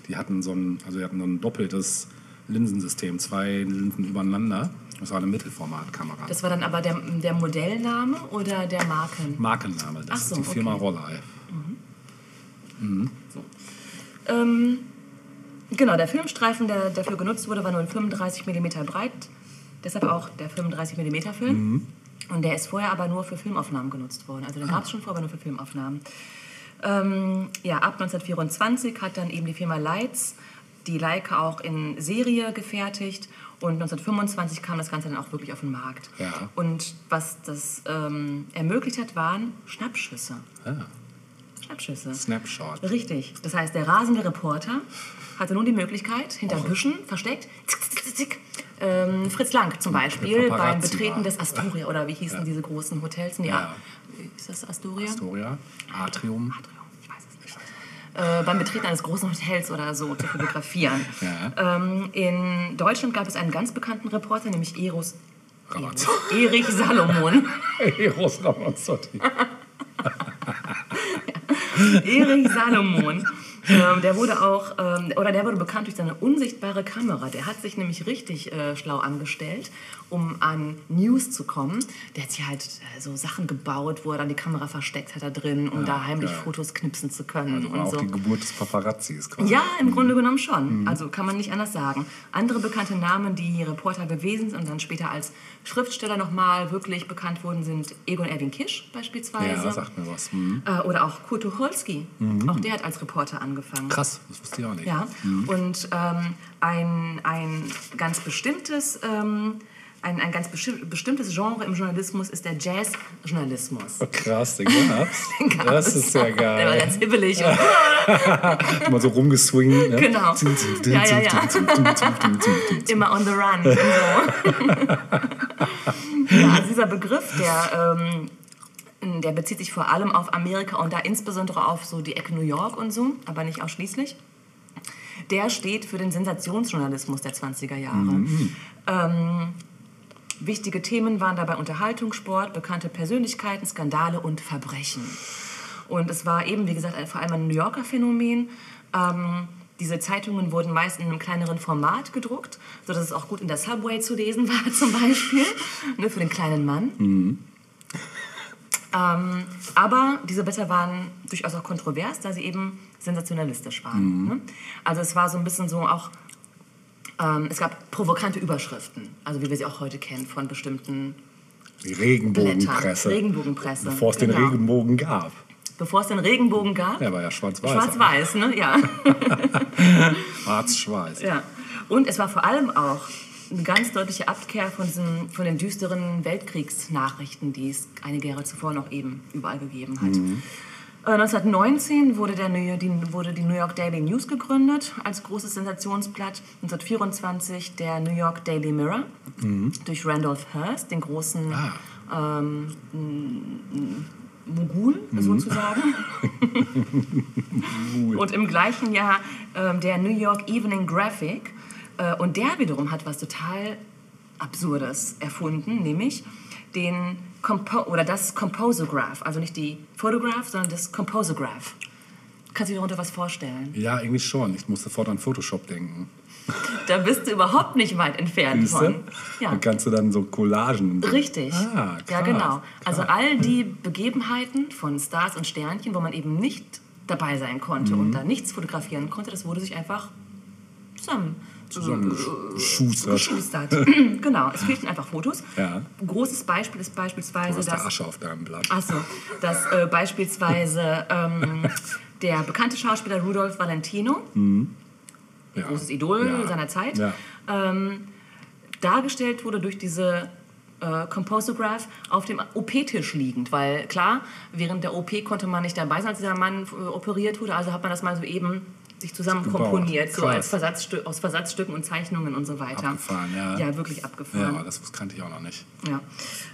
Die hatten so ein, also die hatten so ein doppeltes Linsensystem, zwei Linsen übereinander. Das war eine Mittelformatkamera. Das war dann aber der, der Modellname oder der Marken? Markenname, das so, ist die Firma okay. Rollei. Ähm, genau, der Filmstreifen, der dafür genutzt wurde, war nur ein 35 mm breit. Deshalb auch der 35 mm Film. Mhm. Und der ist vorher aber nur für Filmaufnahmen genutzt worden. Also den gab es schon vorher, aber nur für Filmaufnahmen. Ähm, ja, ab 1924 hat dann eben die Firma Leitz die Leica auch in Serie gefertigt. Und 1925 kam das Ganze dann auch wirklich auf den Markt. Ja. Und was das ähm, ermöglicht hat, waren Schnappschüsse. Ah, Schnappschüsse. Snapshot. Richtig. Das heißt, der rasende Reporter hatte nun die Möglichkeit, hinter Büschen versteckt, zick, zick, zick, zick, ähm, Fritz Lang zum Beispiel, beim Betreten des Astoria, oder wie hießen diese großen Hotels? Nee, Ja. Ist das Astoria? Astoria, Atrium. Nicht. Äh, beim Betreten eines großen Hotels oder so zu fotografieren. Ja. Ähm, in Deutschland gab es einen ganz bekannten Reporter, nämlich Eros, Ramazzotti. Erich Salomon. Eros Ramazzotti. Erich Salomon. Ähm, der wurde auch, ähm, oder der wurde bekannt durch seine unsichtbare Kamera. Der hat sich nämlich richtig äh, schlau angestellt, um an News zu kommen. Der hat sich halt äh, so Sachen gebaut, wo er dann die Kamera versteckt hat da drin, um da heimlich geil. Fotos knipsen zu können Also und auch so. die Geburt des Paparazzis quasi. Ja, im Grunde genommen schon. Also kann man nicht anders sagen. Andere bekannte Namen, die Reporter gewesen sind und dann später als Schriftsteller nochmal wirklich bekannt wurden, sind Egon Erwin Kisch beispielsweise. Ja, sagt mir was. Hm. Äh, oder auch Kurt Tucholsky. Auch der hat als Reporter angefangen. Krass, das wusste ich auch nicht. Ja, und ähm, ein, ein ganz bestimmtes... Ähm, ein, ein ganz besti- bestimmtes Genre im Journalismus ist der Jazz-Journalismus. Krass, den gab's. Das ist ja Der war geil. ganz hibbelig. Immer so rumgeswingt. Ne? Genau. Ja, ja, ja. immer on the run. So. ja, also dieser Begriff, der, ähm, der bezieht sich vor allem auf Amerika und da insbesondere auf so die Ecke New York und so, aber nicht ausschließlich. Der steht für den Sensationsjournalismus der 20er Jahre. Ähm, wichtige Themen waren dabei Unterhaltung, Sport, bekannte Persönlichkeiten, Skandale und Verbrechen. Und es war eben, wie gesagt, vor allem ein New Yorker Phänomen. Ähm, diese Zeitungen wurden meist in einem kleineren Format gedruckt, sodass es auch gut in der Subway zu lesen war, zum Beispiel, ne, für den kleinen Mann. Ähm, aber diese Blätter waren durchaus auch kontrovers, da sie eben sensationalistisch waren. Ne? Also es war so ein bisschen so auch, ähm, es gab provokante Überschriften, also wie wir sie auch heute kennen von bestimmten Die Regenbogenpresse. Regenbogenpresse. Bevor es den Genau. Regenbogen gab. Bevor es den Regenbogen gab. Der war ja schwarz-weiß. Schwarz-Weiß, ne? Ja. Schwarz-Weiß. ja. Und es war vor allem auch eine ganz deutliche Abkehr von, diesen, von den düsteren Weltkriegsnachrichten, die es einige Jahre zuvor noch eben überall gegeben hat. Äh, 1919 wurde, der New, die, wurde die New York Daily News gegründet als großes Sensationsblatt. 1924 der New York Daily Mirror durch Randolph Hearst, den großen ähm, m- m- Mogul sozusagen. Und im gleichen Jahr ähm, der New York Evening Graphic. Äh, und der wiederum hat was total Absurdes erfunden, nämlich den Compo oder das Composograph. Also nicht die Photograph, sondern das Composograph. Kannst du dir darunter was vorstellen? Ja, irgendwie schon. Ich muss sofort an Photoshop denken. Da bist du überhaupt nicht weit entfernt Siehst von. Ja. Da kannst du dann so Collagen. Richtig. Ah, ja, krass, genau. Also krass. all die Begebenheiten von Stars und Sternchen, wo man eben nicht dabei sein konnte Mhm. und da nichts fotografieren konnte, das wurde sich einfach zusammen Zusammengeschustert. geschustert. genau, es fehlten einfach Fotos. Ja. Ein großes Beispiel ist Du beispielsweise hast da das, Asche auf deinem Blatt. achso, dass äh, beispielsweise ähm, der bekannte Schauspieler Rudolf Valentino, ja. großes Idol Ja. seiner Zeit, ähm, dargestellt wurde durch diese äh, Composograph auf dem OP-Tisch liegend, weil klar, während der OP konnte man nicht dabei sein, als dieser Mann äh, operiert wurde, also hat man das mal so eben sich zusammen komponiert, so als Versatzstü aus Versatzstücken und Zeichnungen und so weiter. Abgefahren, ja. Ja, wirklich abgefahren. Ja, das kannte ich auch noch nicht. Ja.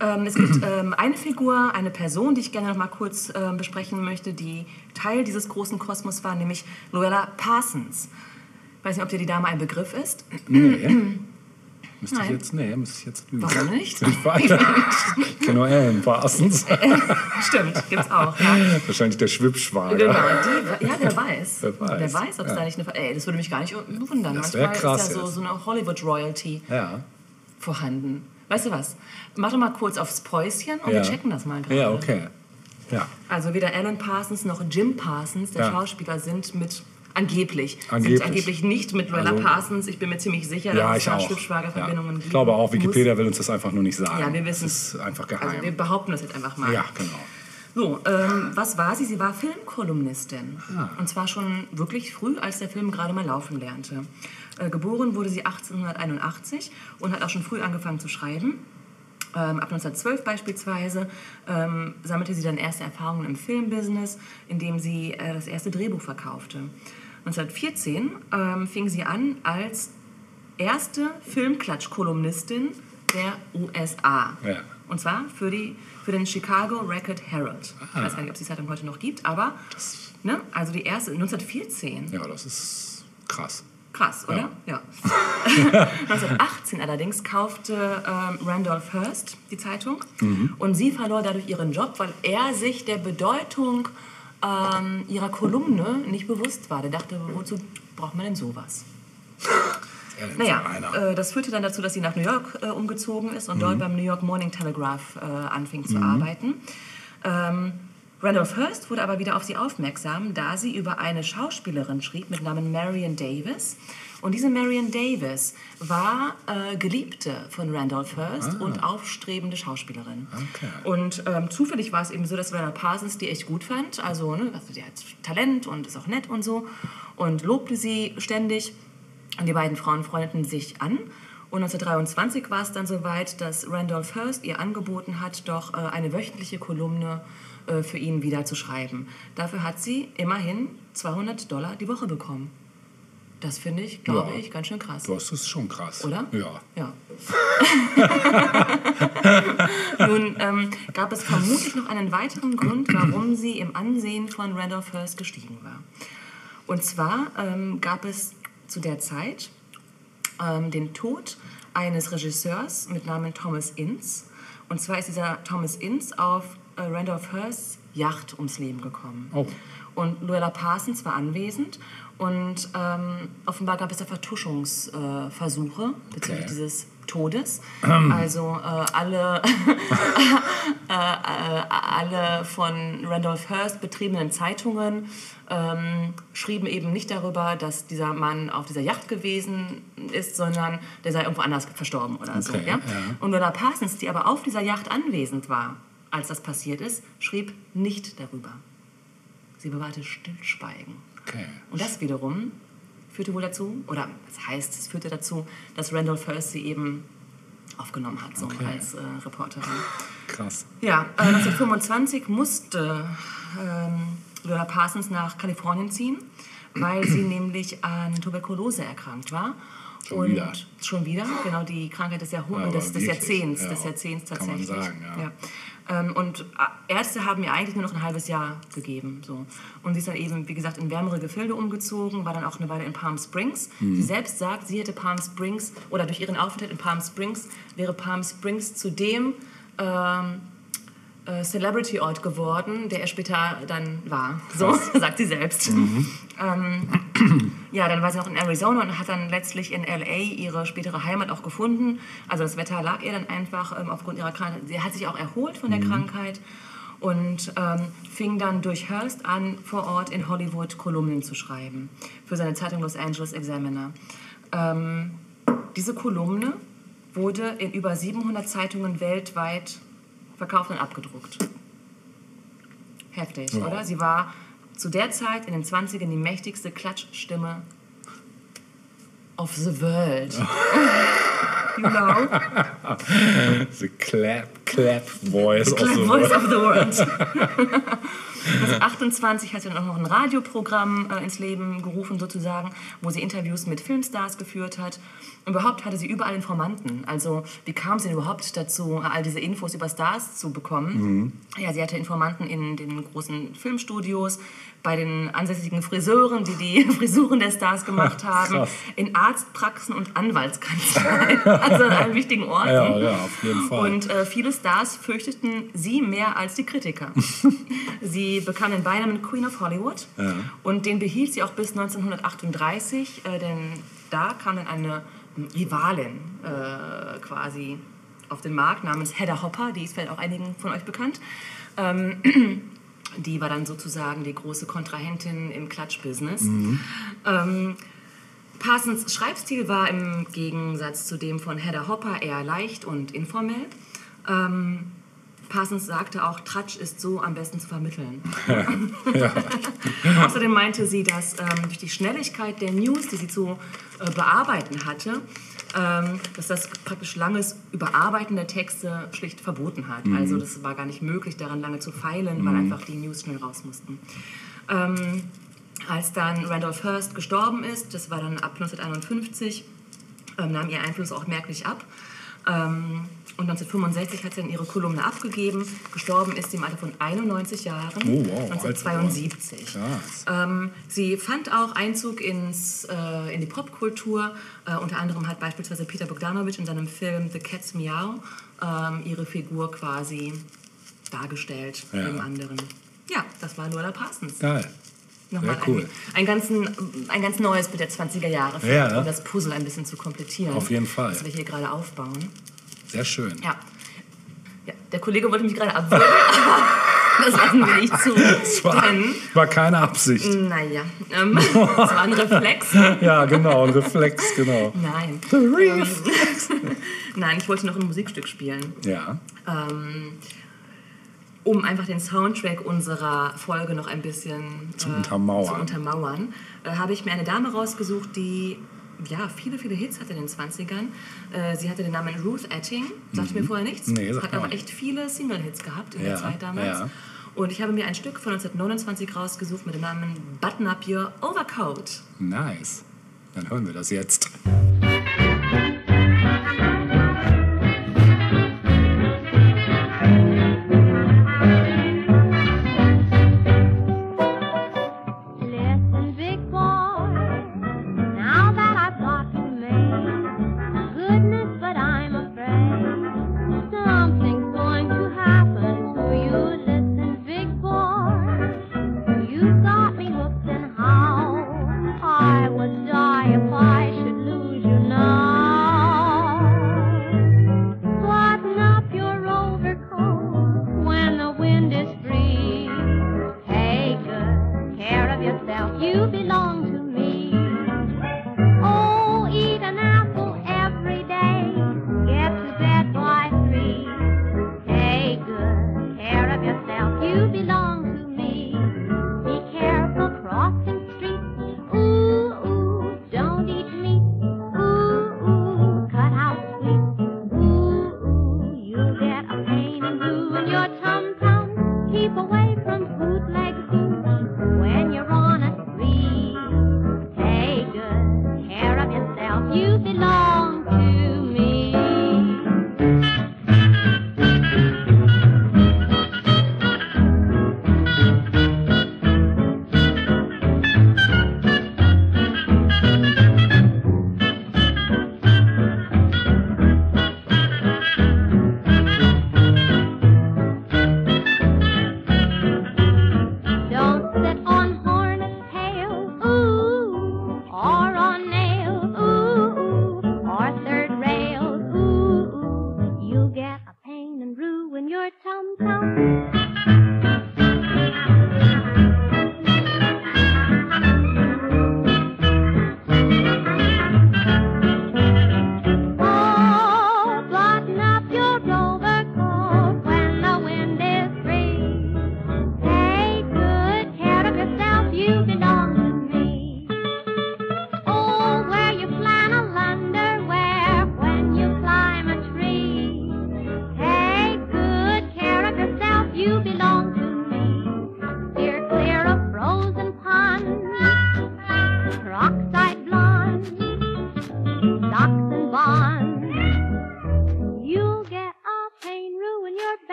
Ähm, es gibt ähm, eine Figur, eine Person, die ich gerne noch mal kurz ähm, besprechen möchte, die Teil dieses großen Kosmos war, nämlich Luella Parsons. Ich weiß nicht, ob dir die Dame ein Begriff ist. Nee. Müsste ich Nein. jetzt, nee, müsste ich jetzt lügen. Warum nicht? Ich. Ich kenne nur Alan Parsons. Stimmt, gibt's auch. Ja. Wahrscheinlich der Schwippschwager. Genau, die, ja, wer weiß. Wer weiß. Wer weiß, ob es Ja. da nicht eine. Ey, das würde mich gar nicht wundern. Das Manchmal krass ist ja so, so eine Hollywood-Royalty Ja. vorhanden. Weißt du was? Mach doch mal kurz aufs Päuschen und wir checken das mal gerade. Ja, okay. Ja. Also weder Alan Parsons noch Jim Parsons, der. Schauspieler, sind mit angeblich, Angeblich. sind angeblich nicht mit Luella Also- Parsons. Ich bin mir ziemlich sicher, Ja, dass es da auch. Ja. Gibt. Ich glaube auch, Muss. Wikipedia will uns das einfach nur nicht sagen. Ja, wir wissen Das ist einfach geheim. Also wir behaupten das jetzt einfach mal. ja, genau. So, ähm, was war sie? Sie war Filmkolumnistin. Ah. Und zwar schon wirklich früh, als der Film gerade mal laufen lernte. Äh, geboren wurde sie 1881 und hat auch schon früh angefangen zu schreiben. Ähm, ab 1912 beispielsweise ähm, sammelte sie dann erste Erfahrungen im Filmbusiness, indem sie äh, das erste Drehbuch verkaufte. 1914 ähm, fing sie an als erste Filmklatsch-Kolumnistin der USA. Ja. Und zwar für, die, für den Chicago Record Herald. Ich weiß gar nicht, ob es die Zeitung heute noch gibt, aber ne, also die erste 1914. Ja, das ist krass. Krass, oder? Ja. 1918 allerdings kaufte ähm, Randolph Hearst die Zeitung und sie verlor dadurch ihren Job, weil er sich der Bedeutung ähm, ihrer Kolumne nicht bewusst war. Der dachte, wozu braucht man denn sowas? Naja, äh, das führte dann dazu, dass sie nach New York äh, umgezogen ist und dort beim New York Morning Telegraph äh, anfing zu arbeiten. Ähm, Randolph Hearst wurde aber wieder auf sie aufmerksam, da sie über eine Schauspielerin schrieb mit Namen Marion Davis. Und diese Marion Davis war äh, Geliebte von Randolph Hearst und aufstrebende Schauspielerin. Okay. Und ähm, zufällig war es eben so, dass Werner Parsons die echt gut fand. Also, ne, also die hat Talent und ist auch nett und so. Und lobte sie ständig. Und die beiden Frauen freundeten sich an. Und 1923 war es dann soweit, dass Randolph Hearst ihr angeboten hat, doch äh, eine wöchentliche Kolumne äh, für ihn wieder zu schreiben. Dafür hat sie immerhin 200 Dollar die Woche bekommen. Das finde ich, glaube Ja. ich, ganz schön krass. Das ist schon krass. Oder? Ja. Ja. Nun ähm, gab es vermutlich noch einen weiteren Grund, warum sie im Ansehen von Randolph Hearst gestiegen war. Und zwar ähm, gab es zu der Zeit ähm, den Tod eines Regisseurs mit Namen Thomas Ince. Und zwar ist dieser Thomas Ince auf äh, Randolph Hearsts Yacht ums Leben gekommen. Oh. Und Luella Parsons war anwesend und ähm, offenbar gab es da Vertuschungsversuche äh, bezüglich Okay. dieses Todes. Also äh, alle, äh, äh, alle von Randolph Hearst betriebenen Zeitungen ähm, schrieben eben nicht darüber, dass dieser Mann auf dieser Yacht gewesen ist, sondern der sei irgendwo anders verstorben oder so. Okay, Ja? ja. Und Lola Parsons, die aber auf dieser Yacht anwesend war, als das passiert ist, schrieb nicht darüber. Sie bewahrte Stillschweigen. Okay. Und das wiederum führte wohl dazu, oder das heißt, es führte dazu, dass Randolph Hearst sie eben aufgenommen hat, so Okay. als äh, Reporterin. Krass. Ja, äh, 1925 musste ähm, Lola Parsons nach Kalifornien ziehen, weil sie nämlich an Tuberkulose erkrankt war. Schon und wieder? Schon wieder, genau, die Krankheit des, Ja, aber des, des Jahrzehnts, ja, des Jahrzehnts kann man tatsächlich. sagen, ja. Ähm, und äh, Ärzte haben ihr eigentlich nur noch ein halbes Jahr gegeben. So. Und sie ist dann eben, wie gesagt, in wärmere Gefilde umgezogen, war dann auch eine Weile in Palm Springs. Mhm. Sie selbst sagt, sie hätte Palm Springs, oder durch ihren Aufenthalt in Palm Springs, wäre Palm Springs zu dem ähm, äh, Celebrity-Ort geworden, der er später dann war. So sagt sie selbst. Ähm, ja, dann war sie noch in Arizona und hat dann letztlich in LA ihre spätere Heimat auch gefunden. Also das Wetter lag ihr dann einfach ähm, aufgrund ihrer Krankheit. Sie hat sich auch erholt von der Krankheit und ähm, fing dann durch Hearst an, vor Ort in Hollywood Kolumnen zu schreiben für seine Zeitung Los Angeles Examiner. Ähm, diese Kolumne wurde in über 700 Zeitungen weltweit verkauft und abgedruckt. Heftig, Ja. oder? Sie war zu der Zeit in den 20ern die mächtigste Klatschstimme of the world. you know? The clap, clap voice of Clap the Voice of the World. 1928 hat sie dann auch noch ein Radioprogramm äh, ins Leben gerufen, sozusagen, wo sie Interviews mit Filmstars geführt hat. Und überhaupt hatte sie überall Informanten. Also, wie kam sie denn überhaupt dazu, all diese Infos über Stars zu bekommen? Ja, sie hatte Informanten in den großen Filmstudios, bei den ansässigen Friseuren, die die Frisuren der Stars gemacht haben, Krass. in Arztpraxen und Anwaltskanzleien, also an allen wichtigen Orten. Ja, ja, auf jeden Fall. Und äh, viele Stars fürchteten sie mehr als die Kritiker. sie bekam den Beinamen Queen of Hollywood und den behielt sie auch bis 1938, äh, denn da kam dann eine ähm, Rivalin äh, quasi auf den Markt namens Hedda Hopper, die ist vielleicht auch einigen von euch bekannt. Ähm, die war dann sozusagen die große Kontrahentin im Klatschbusiness. Ähm, Parsons Schreibstil war im Gegensatz zu dem von Hedda Hopper eher leicht und informell. Ähm, Parsons sagte auch, Tratsch ist so am besten zu vermitteln. Ja. Außerdem meinte sie, dass ähm, durch die Schnelligkeit der News, die sie zu äh, bearbeiten hatte, ähm, dass das praktisch langes Überarbeiten der Texte schlicht verboten hat. Also das war gar nicht möglich, daran lange zu feilen, weil einfach die News schnell raus mussten. Ähm, als dann Randolph Hearst gestorben ist, das war dann ab 1951, ähm, nahm ihr Einfluss auch merklich ab. Ähm, und 1965 hat sie dann ihre Kolumne abgegeben. Gestorben ist sie im Alter von 91 Jahren, Oh, wow, 1972. Krass. Ähm, sie fand auch Einzug ins, äh, in die Popkultur. Äh, unter anderem hat beispielsweise Peter Bogdanovich in seinem Film The Cat's Meow ähm, ihre Figur quasi dargestellt, Ja. neben anderen. Ja, das war Lola Parsons. Geil. Nochmal cool. ein, ein, ganzen, ein ganz neues Bild der 20er Jahre, Ja. um das Puzzle ein bisschen zu komplettieren. Auf jeden Fall. Das wir hier gerade aufbauen. Sehr schön. Ja. ja. Der Kollege wollte mich gerade abwürgen. das lassen wir nicht zu. Das war, Denn, war keine Absicht. naja, ähm, das war ein Reflex. Ja, genau, ein Reflex, genau. Nein. The Reef. Nein, ich wollte noch ein Musikstück spielen. Ja, um einfach den Soundtrack unserer Folge noch ein bisschen Zu untermauern. zu untermauern, äh, habe ich mir eine Dame rausgesucht, die ja, viele, viele Hits hatte in den 20ern. Äh, sie hatte den Namen Ruth Etting, sagte mir vorher nichts, Mhm. Nee, hat aber echt viele Single-Hits gehabt in Ja, der Zeit damals. ja. Und ich habe mir ein Stück von 1929 rausgesucht mit dem Namen Button Up Your Overcoat. nice. Dann hören wir das jetzt.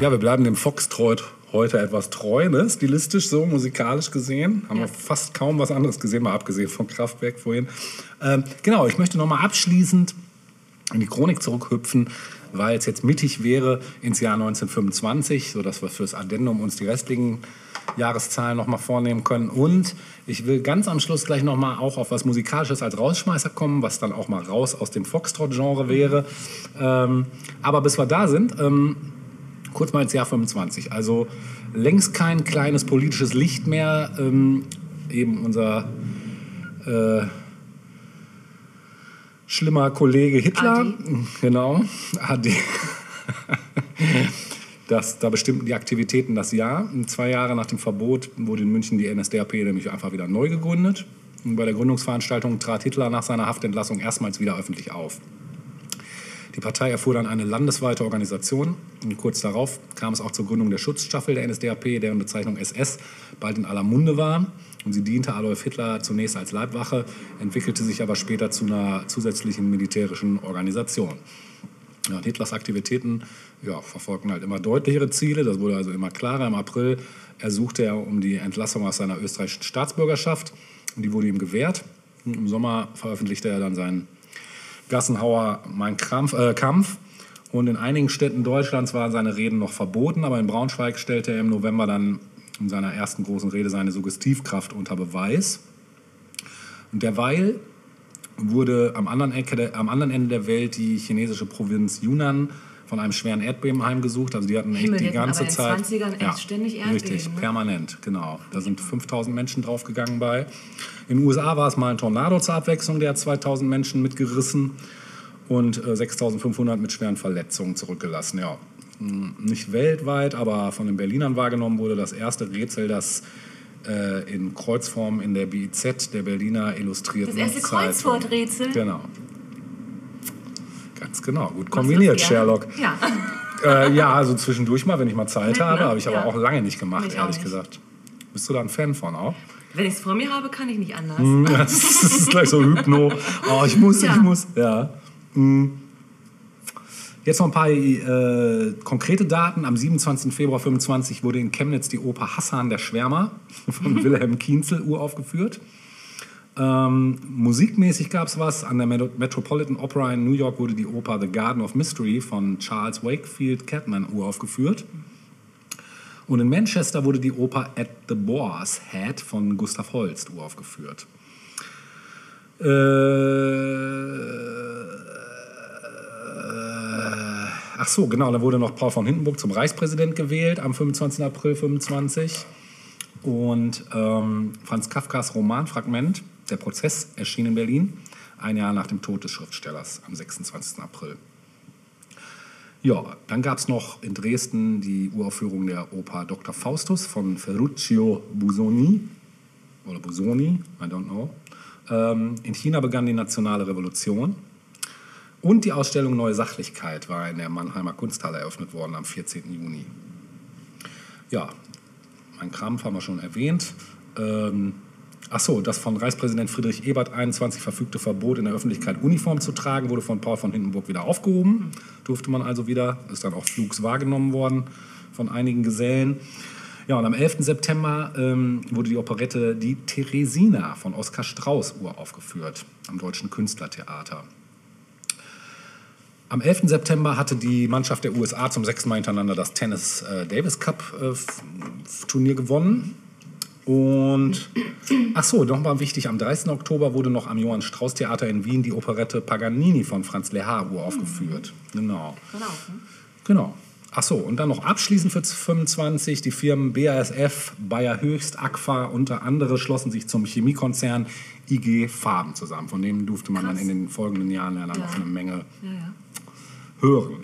Ja, wir bleiben dem Foxtrot heute etwas treu, ne? stilistisch so, musikalisch gesehen. Haben Ja. wir fast kaum was anderes gesehen, mal abgesehen von Kraftwerk vorhin. Ähm, genau, ich möchte nochmal abschließend in die Chronik zurückhüpfen, weil es jetzt mittig wäre ins Jahr 1925, sodass wir fürs Addendum uns die restlichen Jahreszahlen nochmal vornehmen können. Und ich will ganz am Schluss gleich nochmal auch auf was Musikalisches als Rausschmeißer kommen, was dann auch mal raus aus dem Foxtrot-Genre wäre. Ähm, aber bis wir da sind, ähm, Kurz mal ins Jahr 25. Also längst kein kleines politisches Licht mehr. Ähm, eben unser äh, schlimmer Kollege Hitler. Adi. Genau. Adi. Das, da bestimmten die Aktivitäten das Jahr. Zwei Jahre nach dem Verbot wurde in München die NSDAP nämlich einfach wieder neu gegründet. Und bei der Gründungsveranstaltung trat Hitler nach seiner Haftentlassung erstmals wieder öffentlich auf. Die Partei erfuhr dann eine landesweite Organisation. Und kurz darauf kam es auch zur Gründung der Schutzstaffel der NSDAP, deren Bezeichnung SS bald in aller Munde war. Und sie diente Adolf Hitler zunächst als Leibwache, entwickelte sich aber später zu einer zusätzlichen militärischen Organisation. Ja, und Hitlers Aktivitäten ja, verfolgten halt immer deutlichere Ziele. Das wurde also immer klarer. Im April ersuchte er um die Entlassung aus seiner österreichischen Staatsbürgerschaft. Und die wurde ihm gewährt. Und Im Sommer veröffentlichte er dann seinen Gassenhauer Mein Kampf, äh, Kampf. Und in einigen Städten Deutschlands waren seine Reden noch verboten, aber in Braunschweig stellte er im November dann in seiner ersten großen Rede seine Suggestivkraft unter Beweis. Und derweil wurde am anderen, Ecke am anderen Ende der Welt die chinesische Provinz Yunnan von einem schweren Erdbeben heimgesucht. Also die hatten echt Himmel, die ganze aber in Zeit... 20ern echt ständig Erdbeben, Richtig, ne? permanent, genau. Da sind 5000 Menschen draufgegangen bei. In den USA war es mal ein Tornado zur Abwechslung, der hat 2000 Menschen mitgerissen und äh, 6500 mit schweren Verletzungen zurückgelassen. Ja, Hm, nicht weltweit, aber von den Berlinern wahrgenommen wurde das erste Rätsel, das äh, in Kreuzform in der BIZ der Berliner Illustrierten Das erste. Kreuzworträtsel? Genau. Ganz genau, gut kombiniert, das? Sherlock. Ja. Äh, ja, also zwischendurch mal, wenn ich mal Zeit ne? habe, habe ich aber Ja. auch lange nicht gemacht, Ich ehrlich nicht. gesagt. Bist du da ein Fan von auch? Wenn ich es vor mir habe, kann ich nicht anders. Das ist gleich so Hypno. Oh, ich muss, Ja. ich muss. Ja. Mm. Jetzt noch ein paar äh, konkrete Daten. Am 27. Februar 25 wurde in Chemnitz die Oper Hassan der Schwärmer von Wilhelm Kienzel uraufgeführt. Ähm, musikmäßig gab es was. An der Met- Metropolitan Opera in New York wurde die Oper The Garden of Mystery von Charles Wakefield Catman uraufgeführt. Und in Manchester wurde die Oper At the Boar's Head von Gustav Holst uraufgeführt. Äh, ach so, genau, da wurde noch Paul von Hindenburg zum Reichspräsident gewählt am 25. April 25. Und ähm, Franz Kafkas Roman Fragment, Der Prozess, erschien in Berlin, ein Jahr nach dem Tod des Schriftstellers am 26. April. Ja, dann gab es noch in Dresden die Uraufführung der Oper Dr. Faustus von Ferruccio Busoni. Oder Busoni, I don't know. Ähm, in China begann die Nationale Revolution. Und die Ausstellung Neue Sachlichkeit war in der Mannheimer Kunsthalle eröffnet worden am 14. Juni. Ja, mein Krampf haben wir schon erwähnt. Ähm, ach so, das von Reichspräsident Friedrich Ebert 21 verfügte Verbot in der Öffentlichkeit Uniform zu tragen, wurde von Paul von Hindenburg wieder aufgehoben. Durfte man also wieder, ist dann auch flugs wahrgenommen worden von einigen Gesellen. Ja, und am 11. September ähm, wurde die Operette Die Teresina von Oskar Strauß uraufgeführt am Deutschen Künstlertheater. Am 11. September hatte die Mannschaft der USA zum sechsten Mal hintereinander das Tennis äh, Davis Cup äh, Turnier gewonnen. Und ach so, nochmal wichtig, am 30. Oktober wurde noch am Johann Strauß Theater in Wien die Operette Paganini von Franz Lehar uraufgeführt. Genau. Genau. Genau. Ach so, und dann noch abschließend für 25 die Firmen BASF, Bayer Höchst, Agfa unter andere schlossen sich zum Chemiekonzern IG Farben zusammen. Von dem durfte man dann in den folgenden Jahren ja dann Ja. noch eine Menge Ja, ja. hören.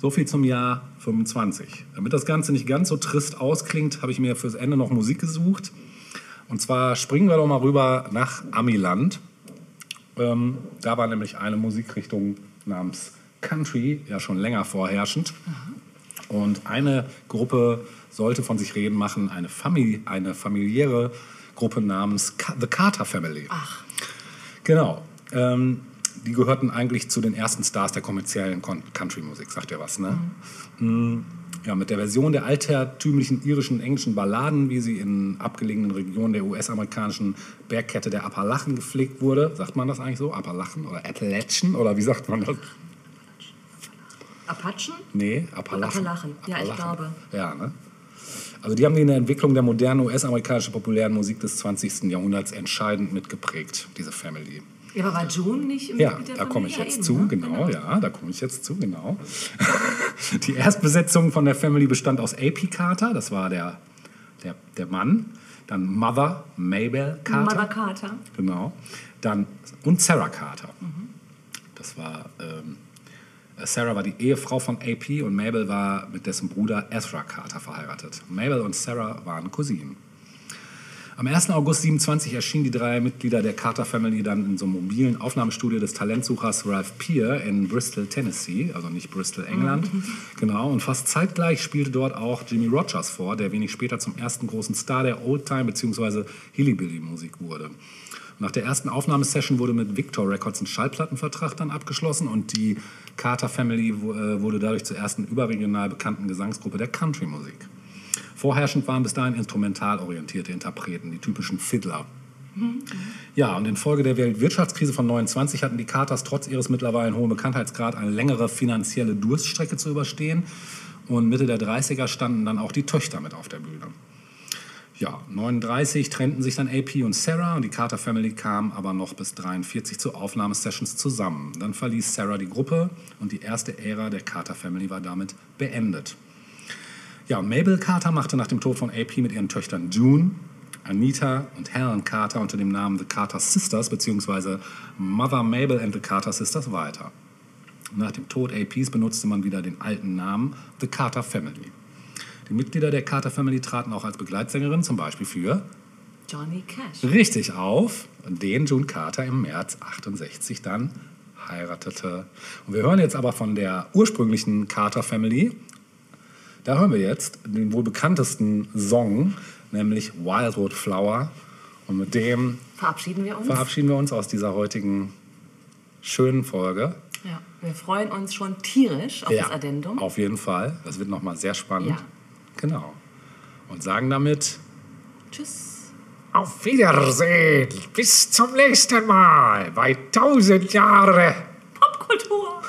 So viel zum Jahr 25. Damit das Ganze nicht ganz so trist ausklingt, habe ich mir fürs Ende noch Musik gesucht. Und zwar springen wir doch mal rüber nach Amiland. Ähm, da war nämlich eine Musikrichtung namens Country ja schon länger vorherrschend. Und eine Gruppe sollte von sich reden machen, eine, Famili eine familiäre Gruppe namens The Carter Family. Ach, Genau. Ähm, die gehörten eigentlich zu den ersten Stars der kommerziellen Country-Musik, sagt ihr was, ne? Mm, Ja, mit der Version der altertümlichen irischen englischen Balladen, wie sie in abgelegenen Regionen der US-amerikanischen Bergkette der Appalachen gepflegt wurde. Sagt man das eigentlich so? Appalachen oder Appalachen? Oder wie sagt man das? Apachen? Nee, Appalachen. Appalachen. Ja, ich glaube. Ja, ne? Also die haben die in der Entwicklung der modernen US-amerikanischen populären Musik des 20. Jahrhunderts entscheidend mitgeprägt, diese Family. Ja, aber war June nicht im Ja, da komme ich jetzt Eben, zu, ne? genau, ja, da komme ich jetzt zu, genau. Die Erstbesetzung von der Family bestand aus AP Carter, das war der, der, der Mann. Dann Mother Mabel Carter. Mother Carter. Genau. Dann, und Sarah Carter. Das war, ähm, Sarah war die Ehefrau von AP und Mabel war mit dessen Bruder Ezra Carter verheiratet. Mabel und Sarah waren Cousinen. Am 1. August 27 erschienen die drei Mitglieder der Carter Family dann in so einem mobilen Aufnahmestudio des Talentsuchers Ralph Peer in Bristol, Tennessee, also nicht Bristol, England. Genau, und fast zeitgleich spielte dort auch Jimmy Rogers vor, der wenig später zum ersten großen Star der Oldtime- bzw. Hillybilly-Musik wurde. Nach der ersten Aufnahmesession wurde mit Victor Records ein Schallplattenvertrag dann abgeschlossen und die Carter Family äh, wurde dadurch zur ersten überregional bekannten Gesangsgruppe der Country-Musik. Vorherrschend waren bis dahin instrumental orientierte Interpreten, die typischen Fiddler. Ja, und infolge der Weltwirtschaftskrise von 29 hatten die Carters trotz ihres mittlerweile hohen Bekanntheitsgrad eine längere finanzielle Durststrecke zu überstehen. Und Mitte der 30er standen dann auch die Töchter mit auf der Bühne. Ja, 39 trennten sich dann AP und Sarah und die Carter Family kam aber noch bis 43 zu Aufnahmesessions zusammen. Dann verließ Sarah die Gruppe und die erste Ära der Carter Family war damit beendet. Ja, und Mabel Carter machte nach dem Tod von AP mit ihren Töchtern June, Anita und Helen Carter unter dem Namen The Carter Sisters bzw. Mother Mabel and the Carter Sisters weiter. Nach dem Tod APs benutzte man wieder den alten Namen The Carter Family. Die Mitglieder der Carter Family traten auch als Begleitsängerin zum Beispiel für Johnny Cash. richtig auf, den June Carter im März 68 dann heiratete. Und wir hören jetzt aber von der ursprünglichen Carter Family. Da hören wir jetzt den wohl bekanntesten Song, nämlich Wildwood Flower. Und mit dem Verabschieden wir uns. verabschieden wir uns aus dieser heutigen schönen Folge. ja, wir freuen uns schon tierisch auf das Addendum. auf jeden Fall. Das wird nochmal sehr spannend. Ja. Genau. Und sagen damit Tschüss. Auf Wiedersehen. Bis zum nächsten Mal bei 1000 Jahre. Popkultur.